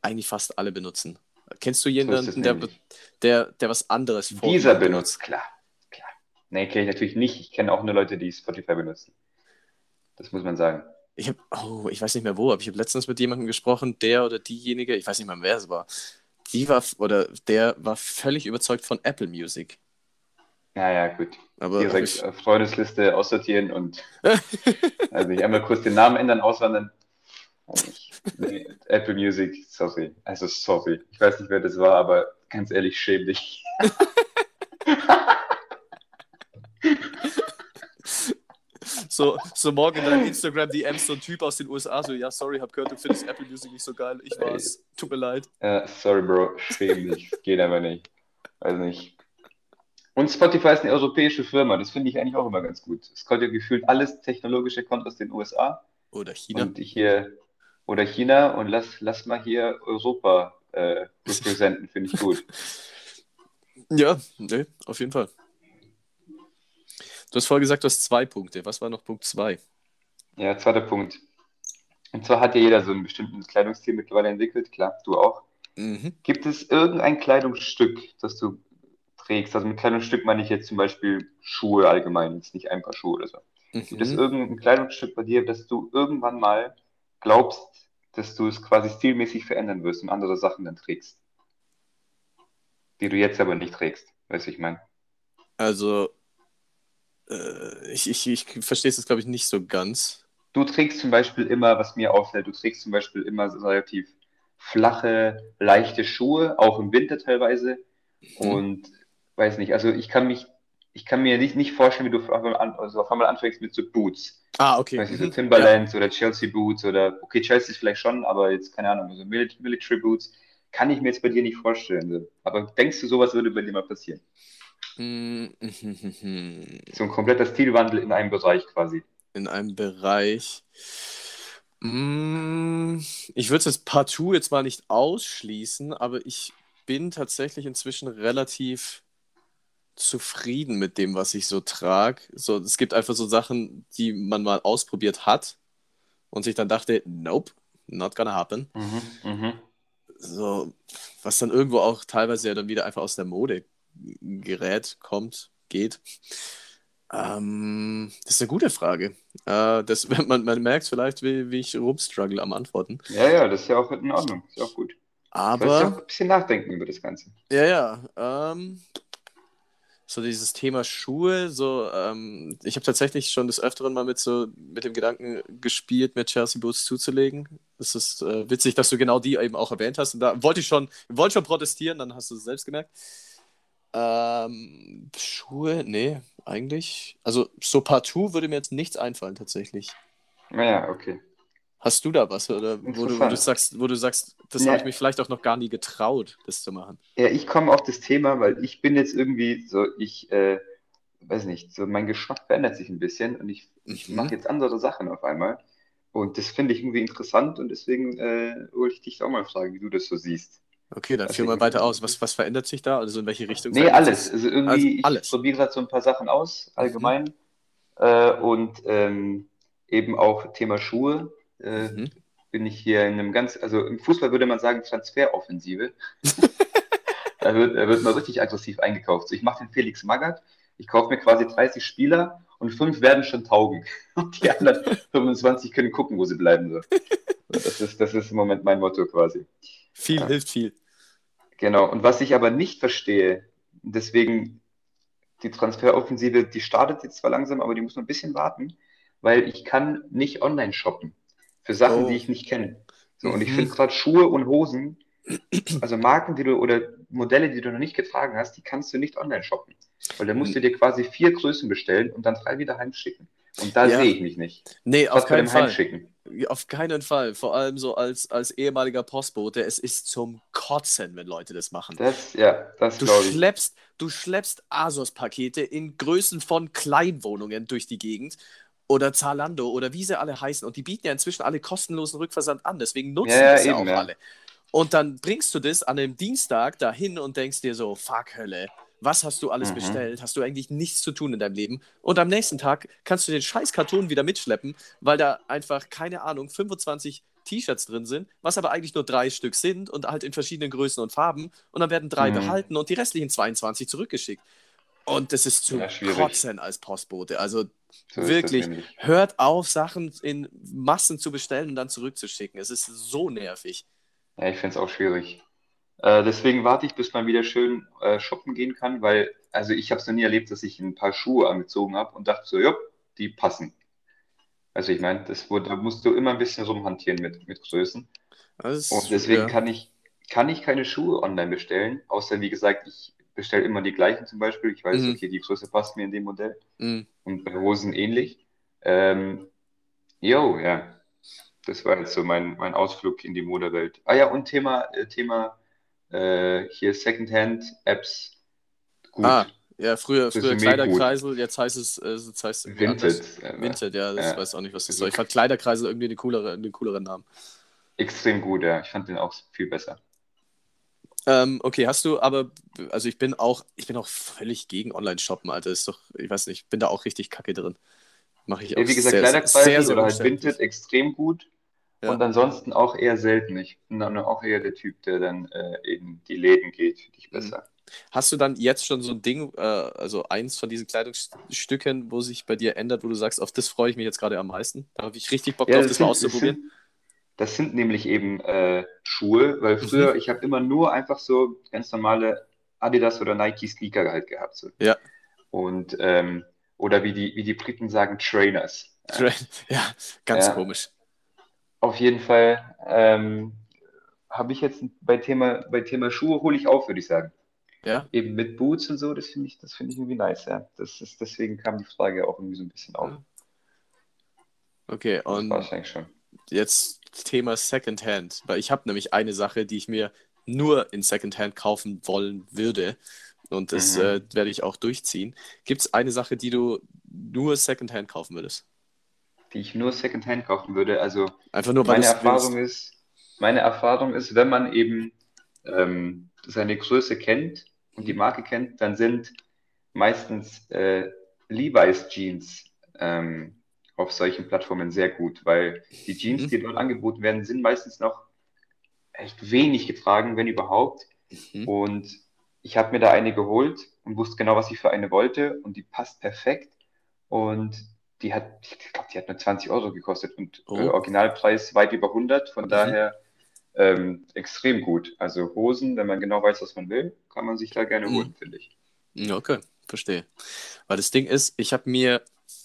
eigentlich fast alle benutzen. Kennst du So jemanden, der, nämlich. der, der was anderes vor Dieser ihm benutzt, klar. klar. Nee, kenne ich natürlich nicht. Ich kenne auch nur Leute, die Spotify benutzen. Das muss man sagen. Ich habe, oh, ich weiß nicht mehr wo, aber ich habe letztens mit jemandem gesprochen, der oder diejenige, ich weiß nicht mehr, wer es war, die war, oder der war völlig überzeugt von Apple Music. Naja, gut. Aber Direkt ich, äh, Freundesliste aussortieren und also nicht einmal kurz den Namen ändern, auswandern. Nicht. Nee, Apple Music, sorry. Also sorry. Ich weiß nicht, wer das war, aber ganz ehrlich, schäm dich. so, so morgen in deinem Instagram-DMs so ein Typ aus den USA, so, ja, sorry, hab gehört, du findest Apple Music nicht so geil, ich war's, tut mir leid. Ja, sorry, Bro, schäm dich. Geht aber nicht. Weiß nicht. Und Spotify ist eine europäische Firma, das finde ich eigentlich auch immer ganz gut. Es kommt ja gefühlt alles Technologische kommt aus den USA Oder China. und hier oder China und lass, lass mal hier Europa äh, representen, finde ich gut. Ja, nee, auf jeden Fall. Du hast vorher gesagt, du hast zwei Punkte. Was war noch Punkt zwei? Ja, zweiter Punkt. Und zwar hat ja jeder so einen bestimmten Kleidungsstil mittlerweile entwickelt, klar, du auch. Mhm. Gibt es irgendein Kleidungsstück, das du trägst? Also mit Kleidungsstück meine ich jetzt zum Beispiel Schuhe allgemein, jetzt nicht ein paar Schuhe oder so. Gibt es Mhm. irgendein Kleidungsstück bei dir, das du irgendwann mal glaubst, dass du es quasi stilmäßig verändern wirst und andere Sachen dann trägst? Die du jetzt aber nicht trägst, weißt du, ich meine. Also, äh, ich, ich, ich verstehe es jetzt, glaube ich, nicht so ganz. Du trägst zum Beispiel immer, was mir auffällt, du trägst zum Beispiel immer so relativ flache, leichte Schuhe, auch im Winter teilweise. Mhm. Und weiß nicht, also ich kann mich, ich kann mir nicht, nicht vorstellen, wie du auf einmal, also auf einmal anfängst mit so Boots. Ah, okay. Weiß nicht, so Mhm. Timberlands oder Chelsea Boots oder, okay, Chelsea vielleicht schon, aber jetzt keine Ahnung, so Mil Military Boots kann ich mir jetzt bei dir nicht vorstellen. Aber denkst du, sowas würde bei dir mal passieren? Mhm. So ein kompletter Stilwandel in einem Bereich quasi. In einem Bereich. Mm, Ich würde es jetzt partout jetzt mal nicht ausschließen, aber ich bin tatsächlich inzwischen relativ zufrieden mit dem, was ich so trage. So, es gibt einfach so Sachen, die man mal ausprobiert hat und sich dann dachte, nope, not gonna happen. Mhm, mhm. So, was dann irgendwo auch teilweise ja dann wieder einfach aus der Mode gerät, kommt, geht. Ähm, das ist eine gute Frage. Äh, das, man, man merkt vielleicht, wie, wie ich rumstruggle am Antworten. Ja, ja, das ist ja auch in Ordnung. Ist ja auch gut. Du sollst ja auch Aber, ein bisschen nachdenken über das Ganze. ja, ja, ähm, so dieses Thema Schuhe, so, ähm, ich habe tatsächlich schon des Öfteren mal mit so mit dem Gedanken gespielt, mir Chelsea Boots zuzulegen. Es ist äh, witzig, dass du genau die eben auch erwähnt hast. Und da wollte ich schon, wollte schon protestieren, dann hast du es selbst gemerkt. Ähm, Schuhe, nee, eigentlich. Also so partout würde mir jetzt nichts einfallen tatsächlich. Naja, okay. Hast du da was, oder wo du, wo du sagst, wo du sagst, das Ja. habe ich mich vielleicht auch noch gar nie getraut, das zu machen. Ja, ich komme auf das Thema, weil ich bin jetzt irgendwie so, ich äh, weiß nicht, so mein Geschmack verändert sich ein bisschen und ich, ich Mhm. mache jetzt andere Sachen auf einmal. Und das finde ich irgendwie interessant und deswegen äh, wollte ich dich auch mal fragen, wie du das so siehst. Okay, dann Also führ mal ich- weiter aus. Was, was verändert sich da? Also in welche Richtung Nee, alles. sich? Also irgendwie, Also ich alles. probiere gerade so ein paar Sachen aus, allgemein. Äh, und ähm, eben auch Thema Schuhe. Äh, Mhm. bin ich hier in einem ganz, also im Fußball würde man sagen Transferoffensive. da wird, da wird mal richtig aggressiv eingekauft. So, ich mache den Felix Magath, ich kaufe mir quasi 30 Spieler und fünf werden schon taugen. Und die anderen 25 können gucken, wo sie bleiben. So. Das ist, das ist im Moment mein Motto quasi. Viel Ja. hilft viel. Genau. Und was ich aber nicht verstehe, deswegen die Transferoffensive, die startet jetzt zwar langsam, aber die muss noch ein bisschen warten, weil ich kann nicht online shoppen für Sachen, Oh. die ich nicht kenne. So, und ich Mhm. finde gerade Schuhe und Hosen, also Marken, die du oder Modelle, die du noch nicht getragen hast, die kannst du nicht online shoppen. Weil da musst du dir quasi vier Größen bestellen und dann drei wieder heimschicken. Und da Ja. sehe ich mich nicht. Nee, auf keinen Fall. Heimschicken. Auf keinen Fall. Vor allem so als, als ehemaliger Postbote. Es ist zum Kotzen, wenn Leute das machen. Das, ja, das Du ich. schleppst, du schleppst Asos-Pakete in Größen von Kleinwohnungen durch die Gegend oder Zalando oder wie sie alle heißen. Und die bieten ja inzwischen alle kostenlosen Rückversand an. Deswegen nutzen ja, das ja eben, auch ja. alle. Und dann bringst du das an einem Dienstag dahin und denkst dir so, fuck Hölle, Was hast du alles Mhm. bestellt? Hast du eigentlich nichts zu tun in deinem Leben? Und am nächsten Tag kannst du den scheiß Karton wieder mitschleppen, weil da einfach, keine Ahnung, 25 T-Shirts drin sind, was aber eigentlich nur drei Stück sind und halt in verschiedenen Größen und Farben. Und dann werden drei Mhm. behalten und die restlichen 22 zurückgeschickt. Und das ist zu Ja, schwierig. kotzen als Postbote. Also So wirklich, hört auf, Sachen in Massen zu bestellen und dann zurückzuschicken. Es ist so nervig. Ja, ich finde es auch schwierig. Äh, deswegen warte ich, bis man wieder schön äh, shoppen gehen kann, weil, also ich habe es noch nie erlebt, dass ich ein paar Schuhe angezogen habe und dachte so, ja, die passen. Also ich meine, das wurde, da musst du immer ein bisschen rumhantieren mit, mit Größen. Und deswegen ja. kann ich, kann ich keine Schuhe online bestellen, außer wie gesagt, ich bestelle immer die gleichen zum Beispiel. Ich weiß, Mhm. okay, die Größe passt mir in dem Modell Mm. und bei Hosen ähnlich. Ähm, jo, ja. Das war jetzt so mein, mein Ausflug in die Modewelt. Ah ja, und Thema, äh, Thema äh, hier Secondhand-Apps. Gut. Ah, ja, früher, früher Kleiderkreisel, jetzt heißt es, äh, jetzt heißt es irgendwie anders. Vinted. Vinted, ja, das Ja. weiß auch nicht, was das soll. Ich fand Kleiderkreisel irgendwie eine coolere, einen cooleren Namen. Extrem gut, ja. Ich fand den auch viel besser. Ähm, okay, hast du aber, also ich bin auch, ich bin auch völlig gegen Online-Shoppen, Alter. Ist doch, ich weiß nicht, ich bin da auch richtig kacke drin. Mache ich auch Ja, wie gesagt, sehr, Kleiderkreisel sehr, sehr oder halt. Vinted extrem gut. Ja. Und ansonsten auch eher selten. Ich bin dann auch eher der Typ, der dann äh, in die Läden geht, finde ich Mhm. besser. Hast du dann jetzt schon so ein Ding, äh, also eins von diesen Kleidungsstücken, wo sich bei dir ändert, wo du sagst, auf das freue ich mich jetzt gerade am meisten? Da habe ich richtig Bock drauf, das, mal sind, auszuprobieren. sind, das sind nämlich eben äh, Schuhe, weil früher, ich habe immer nur einfach so ganz normale Adidas oder Nike Sneaker halt gehabt. So. Ja. Und, ähm, oder wie die, wie die Briten sagen, Trainers. Ja. Ja, ganz Ja. komisch. Auf jeden Fall ähm, habe ich jetzt bei Thema, bei Thema Schuhe hole ich auf, würde ich sagen. Ja, Eben mit Boots und so, das finde ich, das finde ich irgendwie nice, ja. Das ist, deswegen kam die Frage auch irgendwie so ein bisschen auf. okay. Und jetzt Thema Secondhand, weil ich habe nämlich eine Sache, die ich mir nur in Secondhand kaufen wollen würde. Und das Mhm. äh, werde ich auch durchziehen. Gibt es eine Sache, die du nur Secondhand kaufen würdest? Die ich nur Secondhand kaufen würde. Also Einfach nur, meine Erfahrung willst. ist, meine Erfahrung ist, wenn man eben ähm, seine Größe kennt und die Marke kennt, dann sind meistens äh, Levi's Jeans ähm, auf solchen Plattformen sehr gut, weil die Jeans, Mhm. die dort angeboten werden, sind meistens noch echt wenig getragen, wenn überhaupt. Mhm. Und ich habe mir da eine geholt und wusste genau, was ich für eine wollte und die passt perfekt. Und die hat, ich glaube, die hat nur 20 Euro gekostet und Oh. äh, Originalpreis weit über 100. Von Mhm. daher ähm, extrem gut. Also Hosen, wenn man genau weiß, was man will, kann man sich da gerne Mhm. holen, finde ich. Okay, verstehe. Weil das Ding ist, ich habe mir,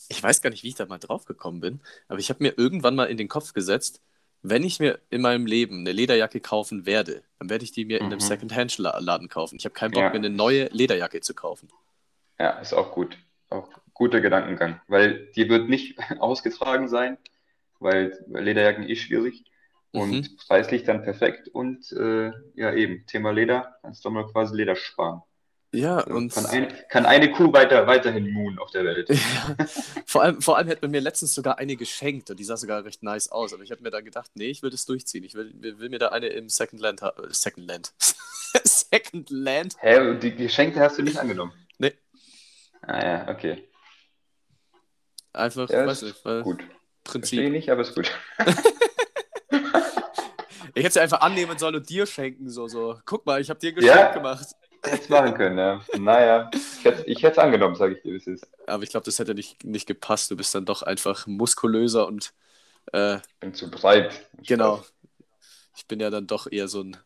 ich weiß gar nicht, wie ich da mal drauf gekommen bin, aber ich habe mir irgendwann mal in den Kopf gesetzt, wenn ich mir in meinem Leben eine Lederjacke kaufen werde, dann werde ich die mir in einem Mhm. Secondhand-Laden kaufen. Ich habe keinen Bock, Ja. mir eine neue Lederjacke zu kaufen. Ja, ist auch gut. Auch guter Gedankengang, weil die wird nicht ausgetragen sein, weil weil Lederjacken eh schwierig und Mhm. preislich dann perfekt und äh, ja eben, Thema Leder, kannst du mal quasi Leder sparen. Ja, Also und kann, ein, kann eine Kuh weiter, weiterhin moon auf der Welt. ja, vor allem, vor allem hätte man mir letztens sogar eine geschenkt und die sah sogar recht nice aus. Aber ich habe mir dann gedacht, nee, ich will das durchziehen. Ich will, will, mir da eine im Secondland ha- äh, Secondland. Secondland? Hä, und die Geschenke hast du nicht angenommen? Ah ja, okay. Einfach, Ja, weiß nicht, weil gut. Prinzip. Verstehe nicht, aber ist gut. Ich hätte sie einfach annehmen sollen und dir schenken. So, so. Guck mal, ich habe dir ein Ja. Geschenk gemacht. Hätte machen können, ja. Naja, ich hätte ich hätte es angenommen, sage ich dir, wie es ist. Aber ich glaube, das hätte nicht, nicht gepasst. Du bist dann doch einfach muskulöser und äh, Bin zu breit. genau. Ich bin ja dann doch eher so ein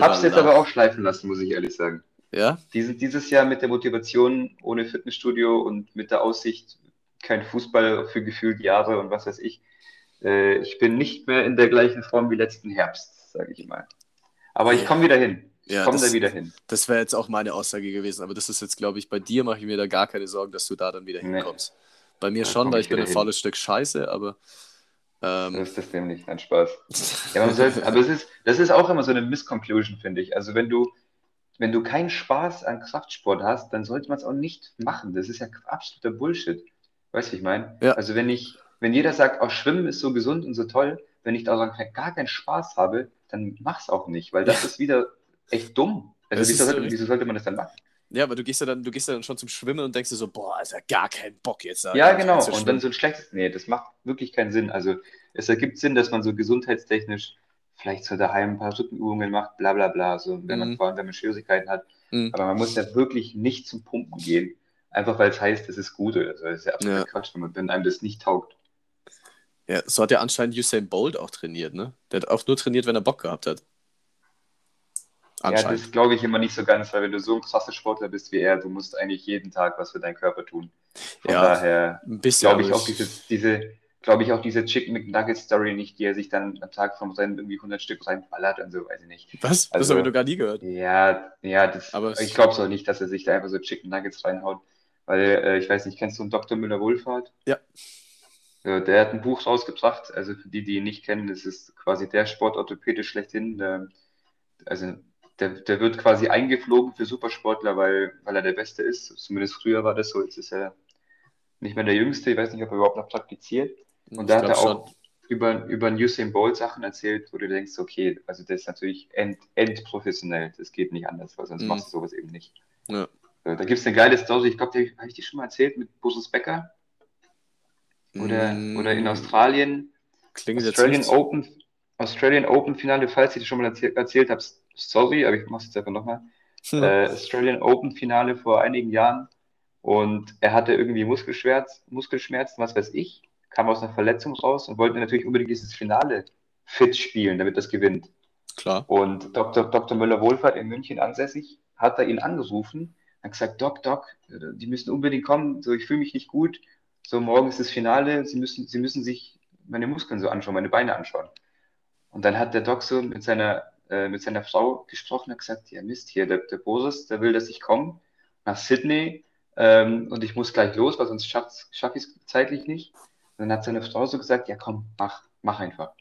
Hab's jetzt aber auch schleifen lassen, muss ich ehrlich sagen. Ja? Dieses, dieses Jahr mit der Motivation ohne Fitnessstudio und mit der Aussicht, kein Fußball für gefühlt Jahre und was weiß ich. Äh, ich bin nicht mehr in der gleichen Form wie letzten Herbst, sage ich mal. Aber ich komme wieder hin. Ich Ja, komme da wieder hin. Das wäre jetzt auch meine Aussage gewesen, aber das ist jetzt, glaube ich, bei dir mache ich mir da gar keine Sorgen, dass du da dann wieder Nee. hinkommst. Bei mir Da schon, weil ich bin ein hin. faules Stück Scheiße, aber So ähm, ist das nämlich. Ein Spaß. Ja, man soll, aber es ist, das ist auch immer so eine Missconclusion, finde ich. Also wenn du, wenn du keinen Spaß an Kraftsport hast, dann sollte man es auch nicht machen. Das ist ja absoluter Bullshit. Weißt du, wie ich meine? Ja. Also wenn ich, wenn jeder sagt, auch Schwimmen ist so gesund und so toll, wenn ich daran ke- gar keinen Spaß habe, dann mach's auch nicht, weil das ist wieder echt dumm. Also Es wieso sollte, so wieso sollte man das dann machen? Ja, aber du gehst ja dann, du gehst ja dann schon zum Schwimmen und denkst dir so, boah, ist ja gar kein Bock jetzt. da Ja, genau. Und dann so ein schlechtes. Nee, das macht wirklich keinen Sinn. Also es ergibt Sinn, dass man so gesundheitstechnisch vielleicht so daheim ein paar Rückenübungen macht, bla bla bla, so wenn man Mhm. vor allem wenn man Schwierigkeiten hat. Mhm. Aber man muss ja wirklich nicht zum Pumpen gehen, einfach weil es heißt, es ist gut oder so. Das ist ja absoluter Ja. Quatsch, wenn, man, wenn einem das nicht taugt. Ja, so hat ja anscheinend Usain Bolt auch trainiert, ne? Der hat auch nur trainiert, wenn er Bock gehabt hat. Ja, das glaube ich immer nicht so ganz, weil wenn du so ein krasser Sportler bist wie er, du musst eigentlich jeden Tag was für deinen Körper tun. Von Ja, daher ein bisschen. glaube ich auch diese, diese, glaube ich auch diese Chicken McNugget Story nicht, die er sich dann am Tag vom Rennen irgendwie 100 Stück reinballert und so, weiß ich nicht. Was? das also- habe ich noch gar nie gehört. Ja, ja, das, Aber ich glaube es auch nicht, dass er sich da einfach so Chicken Nuggets reinhaut, weil äh, ich weiß nicht, kennst du einen Dr. Müller-Wohlfahrt? Ja. Ja, der hat ein Buch rausgebracht, also für die, die ihn nicht kennen, das ist quasi der Sportorthopäde schlechthin. Der, also der, der wird quasi eingeflogen für Supersportler, weil, weil er der Beste ist. Zumindest früher war das so, jetzt ist er nicht mehr der Jüngste, ich weiß nicht, ob er überhaupt noch praktiziert. Und da hat er auch über, über Usain Bolt Sachen erzählt, wo du denkst, okay, also das ist natürlich end, endprofessionell, das geht nicht anders, weil sonst Mhm. machst du sowas eben nicht. Ja. Da gibt es eine geile Story, ich glaube, habe ich dir schon mal erzählt mit Boris Becker oder, Mm, oder in Australien, Klingt jetzt Australian nicht. Open, Australian Open Finale, falls ich das schon mal erzählt, erzählt habe, sorry, aber ich mache es jetzt einfach nochmal. Hm. Äh, Australian Open Finale vor einigen Jahren und er hatte irgendwie Muskelschmerz, Muskelschmerzen, was weiß ich, kam aus einer Verletzung raus und wollte natürlich unbedingt dieses Finale fit spielen, damit das gewinnt. Klar. Und Dr. Dr. Müller-Wohlfahrt in München ansässig hat er ihn angerufen, hat gesagt, Doc, Doc, äh, die müssen unbedingt kommen, so ich fühle mich nicht gut, so morgen ist das Finale, Sie müssen, Sie müssen sich meine Muskeln so anschauen, meine Beine anschauen. Und dann hat der Doc so mit seiner, äh, mit seiner Frau gesprochen, hat gesagt, ja Mist, hier, der, der Boris, der will, dass ich komme nach Sydney ähm, und ich muss gleich los, weil sonst schaffe schaff ich es zeitlich nicht. Dann hat seine Frau so gesagt, ja komm, mach, mach einfach.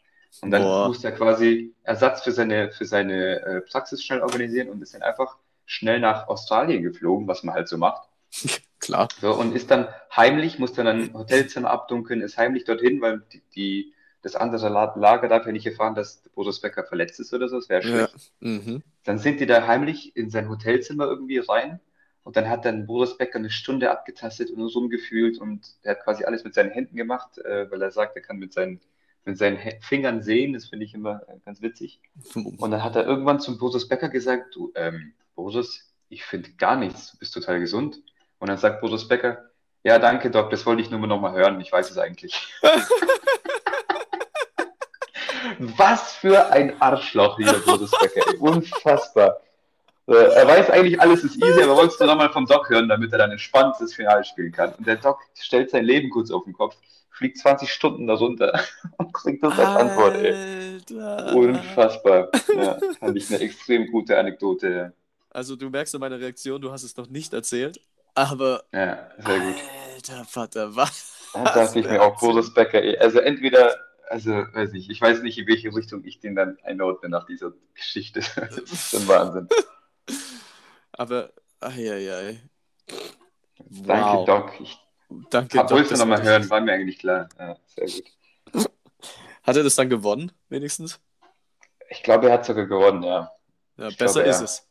Und dann Boah. musste er quasi Ersatz für seine, für seine äh, Praxis schnell organisieren und ist dann einfach schnell nach Australien geflogen, was man halt so macht. Klar. So, und ist dann heimlich, muss dann ein Hotelzimmer abdunkeln, ist heimlich dorthin, weil die, die, das andere La- Lager darf ja nicht erfahren, dass Boris Becker verletzt ist oder so, das wäre Ja. schlecht. Mhm. Dann sind die da heimlich in sein Hotelzimmer irgendwie rein und dann hat dann Boris Becker eine Stunde abgetastet und rumgefühlt und er hat quasi alles mit seinen Händen gemacht, äh, weil er sagt, er kann mit seinen, mit seinen Fingern sehen, das finde ich immer äh, ganz witzig. Und dann hat er irgendwann zum Boris Becker gesagt, du, ähm, Boris, ich finde gar nichts, du bist total gesund. Und dann sagt Boris Becker, ja, danke, Doc, das wollte ich nur noch mal hören, ich weiß es eigentlich. Was für ein Arschloch, dieser Boris Becker, unfassbar. Äh, er weiß eigentlich, alles ist easy, aber wolltest du nochmal vom Doc hören, damit er dann entspannt das Finale spielen kann. Und der Doc stellt sein Leben kurz auf den Kopf, fliegt 20 Stunden da runter und kriegt das als Antwort, ey. Alter. Unfassbar. Ja, fand ich eine extrem gute Anekdote. Also du merkst an meiner Reaktion, du hast es noch nicht erzählt, aber Ja, sehr gut. Alter Vater, was? Da dachte ich mir auch, Boris Becker, ey. also entweder, also weiß nicht, ich weiß nicht, in welche Richtung ich den dann einordne nach dieser Geschichte. Das ist schon Wahnsinn. Aber, eieiei. Danke, Wow. Doc. Ich Danke, hab, Doc, wolltest du das nochmal hören, war mir eigentlich klar. Ja, sehr gut. Hat er das dann gewonnen, wenigstens? Ich glaube, er hat sogar gewonnen, ja. Ja, besser glaube, ist ja. es.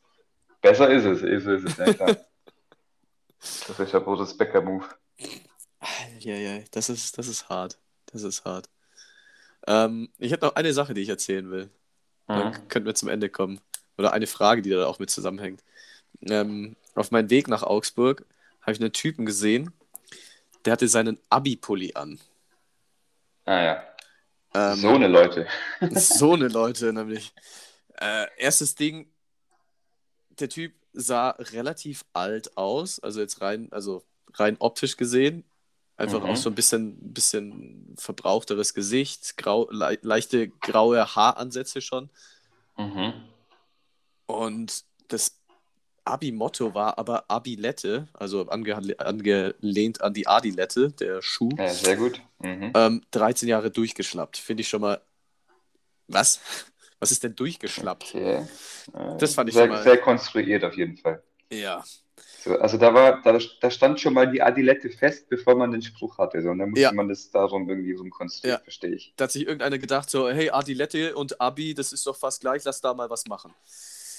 Besser ist es, ist es, ja klar. Das ist der Boris Becker-Move. Eieiei, das ist, das ist hart. Das ist hart. Ähm, ich hätte noch eine Sache, die ich erzählen will. Dann Mhm. könnten wir zum Ende kommen. Oder eine Frage, die da auch mit zusammenhängt. Ähm, auf meinem Weg nach Augsburg habe ich einen Typen gesehen, der hatte seinen Abi-Pulli an. Ah ja. Ähm, so eine Leute. so eine Leute, nämlich. Äh, erstes Ding, der Typ sah relativ alt aus, also jetzt rein, also rein optisch gesehen. Einfach Mhm. auch so ein bisschen, bisschen verbrauchteres Gesicht, grau, le leichte graue Haaransätze schon. Mhm. Und das Abi-Motto war aber Abilette, also ange angelehnt an die Adilette, der Schuh. Ja, sehr gut. Mhm. Ähm, 13 Jahre durchgeschlappt. Finde ich schon mal. Was? Was ist denn durchgeschlappt? Okay. Äh, Das fand ich sehr, schon mal- sehr konstruiert auf jeden Fall. Ja. So, also da war, da, da stand schon mal die Adilette fest, bevor man den Spruch hatte. So, und dann musste Ja. man das darum irgendwie rumkonstruieren, Ja. verstehe ich. Da hat sich irgendeiner gedacht, so, hey, Adilette und Abi, das ist doch fast gleich, lass da mal was machen.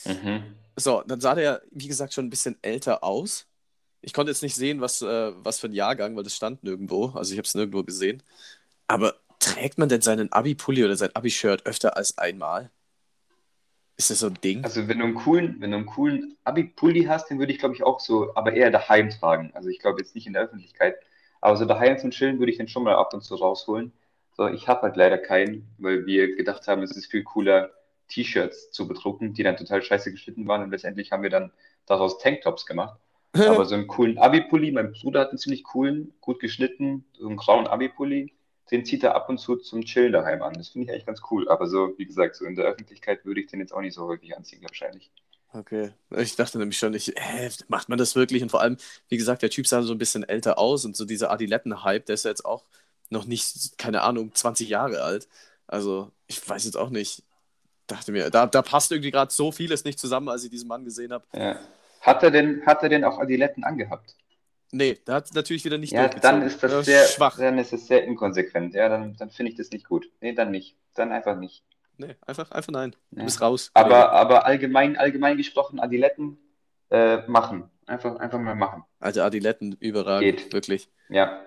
Mhm. So, dann sah der, wie gesagt, schon ein bisschen älter aus. Ich konnte jetzt nicht sehen, was, äh, was für ein Jahrgang, weil das stand nirgendwo. Also ich habe es nirgendwo gesehen. Aber trägt man denn seinen Abi-Pulli oder sein Abi-Shirt öfter als einmal? Ist das so ein Ding? Also wenn du einen coolen, wenn du einen coolen Abi-Pulli hast, den würde ich, glaube ich, auch so, aber eher daheim tragen. Also ich glaube jetzt nicht in der Öffentlichkeit. Aber so daheim zum Chillen würde ich den schon mal ab und zu rausholen. So, ich habe halt leider keinen, weil wir gedacht haben, es ist viel cooler, T-Shirts zu bedrucken, die dann total scheiße geschnitten waren und letztendlich haben wir dann daraus Tanktops gemacht. Aber so einen coolen Abi-Pulli, mein Bruder hat einen ziemlich coolen, gut geschnitten, so einen grauen Abi-Pulli, den zieht er ab und zu zum Chillen daheim an. Das finde ich eigentlich ganz cool. Aber so, wie gesagt, so in der Öffentlichkeit würde ich den jetzt auch nicht so häufig anziehen, wahrscheinlich. Okay, ich dachte nämlich schon, ich, hä, macht man das wirklich? Und vor allem, wie gesagt, der Typ sah so ein bisschen älter aus und so dieser Adiletten-Hype, der ist ja jetzt auch noch nicht, keine Ahnung, 20 Jahre alt. Also, ich weiß jetzt auch nicht. Dachte mir, da, da passt irgendwie gerade so vieles nicht zusammen, als ich diesen Mann gesehen habe. Ja. Hat er denn, hat er denn auch Adiletten angehabt? Nee, da hat es natürlich wieder nicht Ja, dann ist das Ja, sehr, schwach. dann ist das sehr inkonsequent. Ja, dann, dann finde ich das nicht gut. Nee, dann nicht. Dann einfach nicht. Nee, einfach, einfach nein. Du Ja. bist raus. Aber, aber allgemein, allgemein gesprochen, Adiletten äh, machen. Einfach, einfach mal machen. Alte Adiletten, überragend, Geht. wirklich. Ja.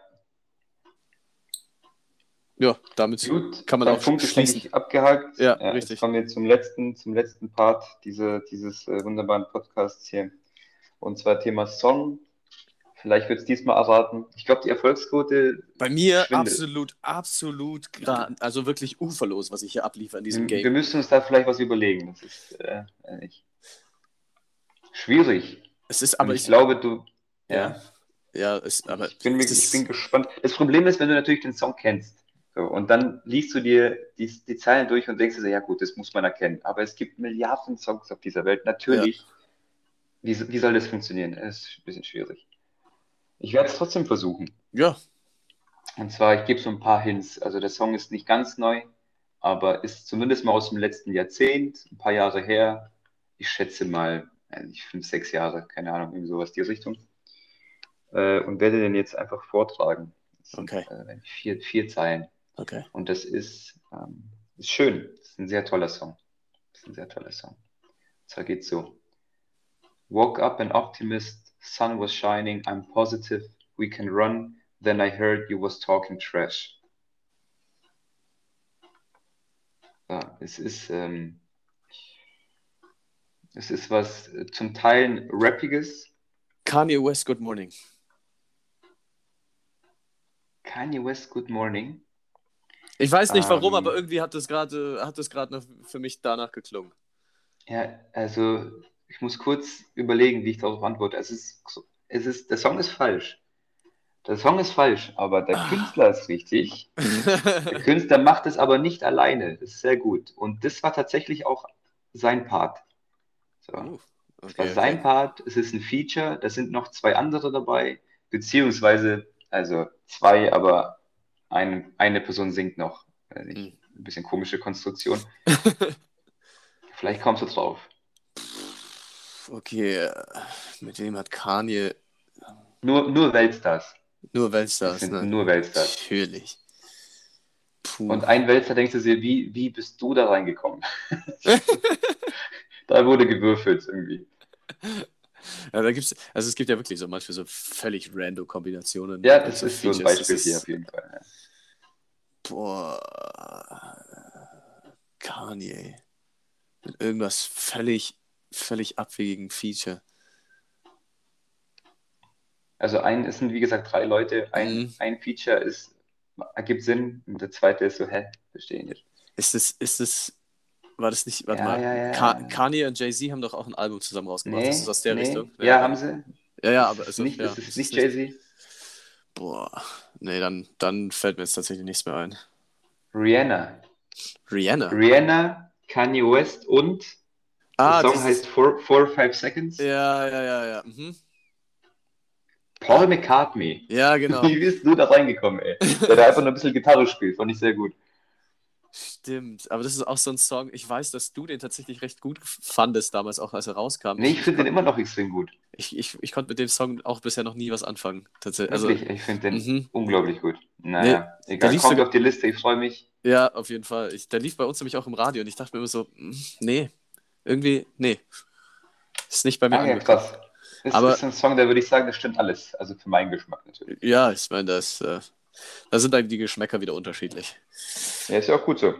Ja, damit Gut, kann man auch Punkt ist, schließen. ich, abgehakt. Ja, Jetzt richtig. kommen wir zum letzten, zum letzten Part diese, dieses äh, wunderbaren Podcasts hier. Und zwar Thema Song. Vielleicht wird es diesmal erraten. Ich glaube, die Erfolgsquote, Bei mir Schwindel. absolut, absolut, also wirklich uferlos, was ich hier abliefere in diesem wir, wir Game. müssen uns da vielleicht was überlegen. Das ist äh, nicht schwierig. Es ist Aber aber ich ich, glaube, du. ja, ja, es, aber Ich bin, ich ist- bin gespannt. Das Problem ist, wenn du natürlich den Song kennst. So, und dann liest du dir die, die Zeilen durch und denkst dir, so, ja gut, das muss man erkennen. Aber es gibt Milliarden Songs auf dieser Welt. Natürlich. Wie, wie soll das funktionieren? Das ist ein bisschen schwierig. Ich werde es trotzdem versuchen. ja, Und zwar, ich gebe so ein paar Hints. Also der Song ist nicht ganz neu, aber ist zumindest mal aus dem letzten Jahrzehnt, ein paar Jahre her. Ich schätze mal, nicht fünf, sechs Jahre, keine Ahnung, irgendwie sowas die Richtung. Äh, und werde den jetzt einfach vortragen. Das sind, Okay. äh, vier, vier Zeilen. Okay. Und das ist, ähm, ist schön. Das ist ein sehr toller Song. Das ist ein sehr toller Song. Und zwar geht's so. Woke up an optimist, sun was shining, I'm positive, we can run. Then I heard you was talking trash. Ja, es ist, ähm, es ist was äh, zum Teil Rappiges. Kanye West, Good Morning. Kanye West, Good Morning. Ich weiß nicht warum, Ähm. aber irgendwie hat das gerade hat das gerade noch für mich danach geklungen. Ja, also ich muss kurz überlegen, wie ich darauf antworte. Es ist, es ist, der Song ist falsch. Der Song ist falsch, aber der Ah. Künstler ist richtig. Der Künstler macht es aber nicht alleine. Das ist sehr gut. Und das war tatsächlich auch sein Part. So. Uh, Das war okay, sein okay. Part. Es ist ein Feature. Da sind noch zwei andere dabei. Beziehungsweise, also zwei, aber ein, eine Person singt noch. Hm. Ein bisschen komische Konstruktion. Vielleicht kommst du drauf. Okay, mit wem hat Kanye Nur, nur Weltstars. nur Das Weltstars, ne? nur Weltstars. Natürlich. Puh. Und ein Weltstar denkst du dir, wie, wie bist du da reingekommen? da wurde gewürfelt irgendwie. Ja, da gibt's, also es gibt ja wirklich so manchmal so völlig random Kombinationen. Ja, mit das ist so ein Features. Beispiel Das hier ist- auf jeden Fall. Ja. Boah. Kanye. Mit irgendwas völlig, völlig abwegigen Feature. Also ein, es sind wie gesagt drei Leute. Ein, Mhm. ein Feature ist, ergibt Sinn und der zweite ist so, hä, verstehe ich nicht. Ist das, ist das, war das nicht, warte Ja, mal, ja, ja, Ka. Kanye und Jay-Z haben doch auch ein Album zusammen rausgebracht. Nee, ist das aus der nee. Richtung? Ja, haben sie. Ja, ja, aber ist also, nicht, ja, das ist es nicht Jay-Z. Boah, nee, dann, dann fällt mir jetzt tatsächlich nichts mehr ein. Rihanna. Rihanna. Rihanna, Kanye West und ah, der Song heißt Four, Four or Five Seconds. Ja, ja, ja, ja. Mhm. Paul McCartney. Ja, genau. Wie bist du da reingekommen, ey? Der da einfach nur ein bisschen Gitarre spielt, fand ich sehr gut. Stimmt, aber das ist auch so ein Song. Ich weiß, dass du den tatsächlich recht gut fandest damals, auch als er rauskam. Nee, ich finde den immer noch extrem gut. Ich, ich, ich konnte mit dem Song auch bisher noch nie was anfangen. Tatsächlich. Also, Wirklich, ich finde den mhm. unglaublich gut. Naja, der egal, kommt sogar- auf die Liste, ich freue mich. ja, auf jeden Fall. Ich, der lief bei uns nämlich auch im Radio und ich dachte mir immer so, mm, nee, irgendwie, nee. Ist nicht bei mir Ah, ja, krass. Das Aber- ist ein Song, da würde ich sagen, das stimmt alles. Also für meinen Geschmack natürlich. Ja, ich meine, das, äh, da sind dann die Geschmäcker wieder unterschiedlich. Ja, ist ja auch gut so.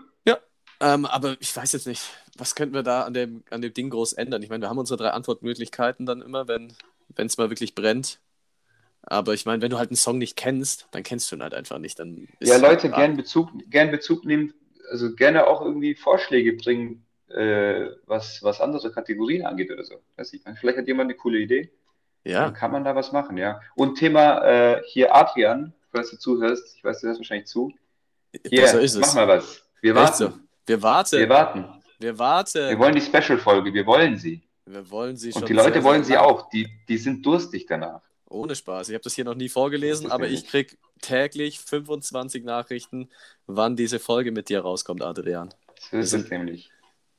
Ähm, aber ich weiß jetzt nicht, was könnten wir da an dem, an dem Ding groß ändern? Ich meine, wir haben unsere drei Antwortmöglichkeiten dann immer, wenn es mal wirklich brennt. Aber ich meine, wenn du halt einen Song nicht kennst, dann kennst du ihn halt einfach nicht. Dann Ja, Leute, halt- gern Bezug, gern Bezug nehmen, also gerne auch irgendwie Vorschläge bringen, äh, was, was andere Kategorien angeht oder so. Weiß ich, vielleicht hat jemand eine coole Idee. Ja, Dann kann man da was machen, ja. Und Thema äh, hier Adrian, falls du zuhörst, ich weiß, du hörst wahrscheinlich zu. Hier, so ist es. mach mal was. Wir warten. so. Wir warten. Wir warten. Wir warten. Wir wollen die Special-Folge, wir wollen sie. Wir wollen sie schon. Und die Leute sehr, wollen sehr sie lang. auch. Die, die sind durstig danach. Ohne Spaß. Ich habe das hier noch nie vorgelesen, aber ich nicht. krieg täglich 25 Nachrichten, wann diese Folge mit dir rauskommt, Adrian. So ist es nämlich.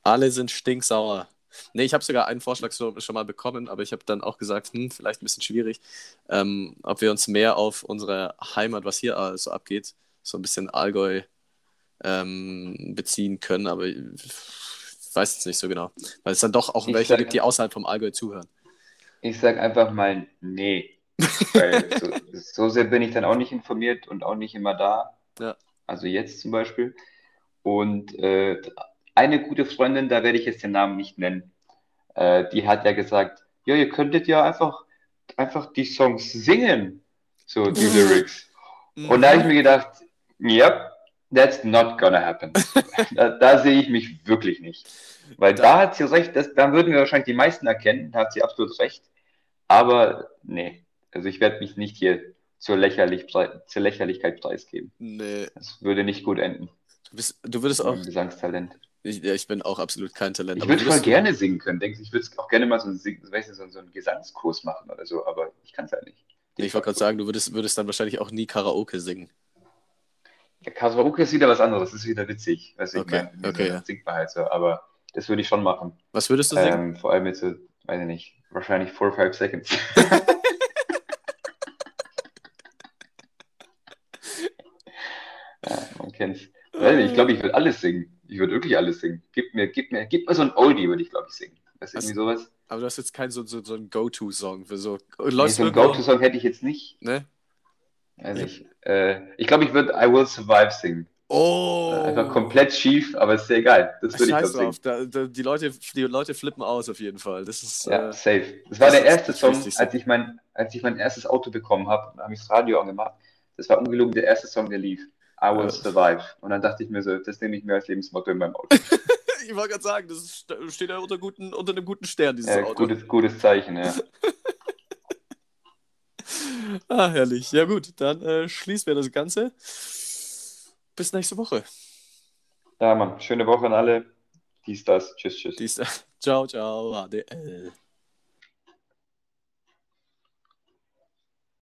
Alle sind stinksauer. Nee, ich habe sogar einen Vorschlag so, schon mal bekommen, aber ich habe dann auch gesagt, hm, vielleicht ein bisschen schwierig, ähm, ob wir uns mehr auf unsere Heimat, was hier so abgeht, so ein bisschen Allgäu ähm, beziehen können, aber ich weiß jetzt nicht so genau. Weil es dann doch auch Ich welche sag- gibt, die außerhalb vom Allgäu zuhören. Ich sag einfach mal nee. Weil so, so sehr bin ich dann auch nicht informiert und auch nicht immer da. Ja. Also jetzt zum Beispiel. Und äh, eine gute Freundin, da werde ich jetzt den Namen nicht nennen, äh, die hat ja gesagt, ja, ihr könntet ja einfach, einfach die Songs singen, so die Lyrics. Und da habe ich mir gedacht, yep, that's not gonna happen. da, da sehe ich mich wirklich nicht. Weil Da- da, hat sie recht, das, da würden wir wahrscheinlich die meisten erkennen, da hat sie absolut recht. Aber nee, also ich werde mich nicht hier zur, Lächerlich, zur Lächerlichkeit preisgeben. Nee, Das würde nicht gut enden. du, bist, du würdest auch, Gesangstalent. ich, ja, ich bin auch absolut kein Talent. Ich würde voll gerne singen können, denkst du, ich würde auch gerne mal so einen, so einen Gesangskurs machen oder so, aber ich kann es halt nicht. Nee, Ich wollte gerade sagen, du würdest, würdest dann wahrscheinlich auch nie Karaoke singen. Karaoke ist wieder was anderes, das ist wieder witzig. Weißt du, ich Okay, meine, okay, ja. singt man halt so, aber das würde ich schon machen. Was würdest du singen? Ähm, vor allem jetzt so, weiß ich nicht, wahrscheinlich 4 5 Seconds. ja, man kennt's. Ich glaube, ich würde alles singen. Ich würde wirklich alles singen. Gib mir, gib mir, gib mir so ein Oldie, würde ich, glaube ich, singen. Was- irgendwie sowas? Aber du hast jetzt keinen so, so, so einen Go-To-Song für so. Nee, Läufst so einen Go-To-Song hätte ich jetzt nicht. Ne? Weiß ich. Äh, ich glaube, ich würde I Will Survive singen. Oh! Einfach komplett schief, aber ist ja egal. Das würde ich Scheiß drauf. Da, da, die, Leute, die Leute flippen aus auf jeden Fall. Das ist. Ja, Äh, safe. Das war das der erste Song, als ich mein, als ich mein erstes Auto bekommen habe, habe ich das Radio angemacht. Das war ungelogen der erste Song, der lief. I will Ja. survive. Und dann dachte ich mir so, das nehme ich mir als Lebensmotto in meinem Auto. ich wollte gerade sagen, das ist, steht ja unter, guten, unter einem guten Stern, dieses Ja, Auto. gutes, gutes Zeichen, ja. Ah, herrlich. Ja, gut, dann äh, schließen wir das Ganze. Bis nächste Woche. Ja, Mann. Schöne Woche an alle. Dies, das. Tschüss, tschüss. Dies, ciao, ciao, ADL.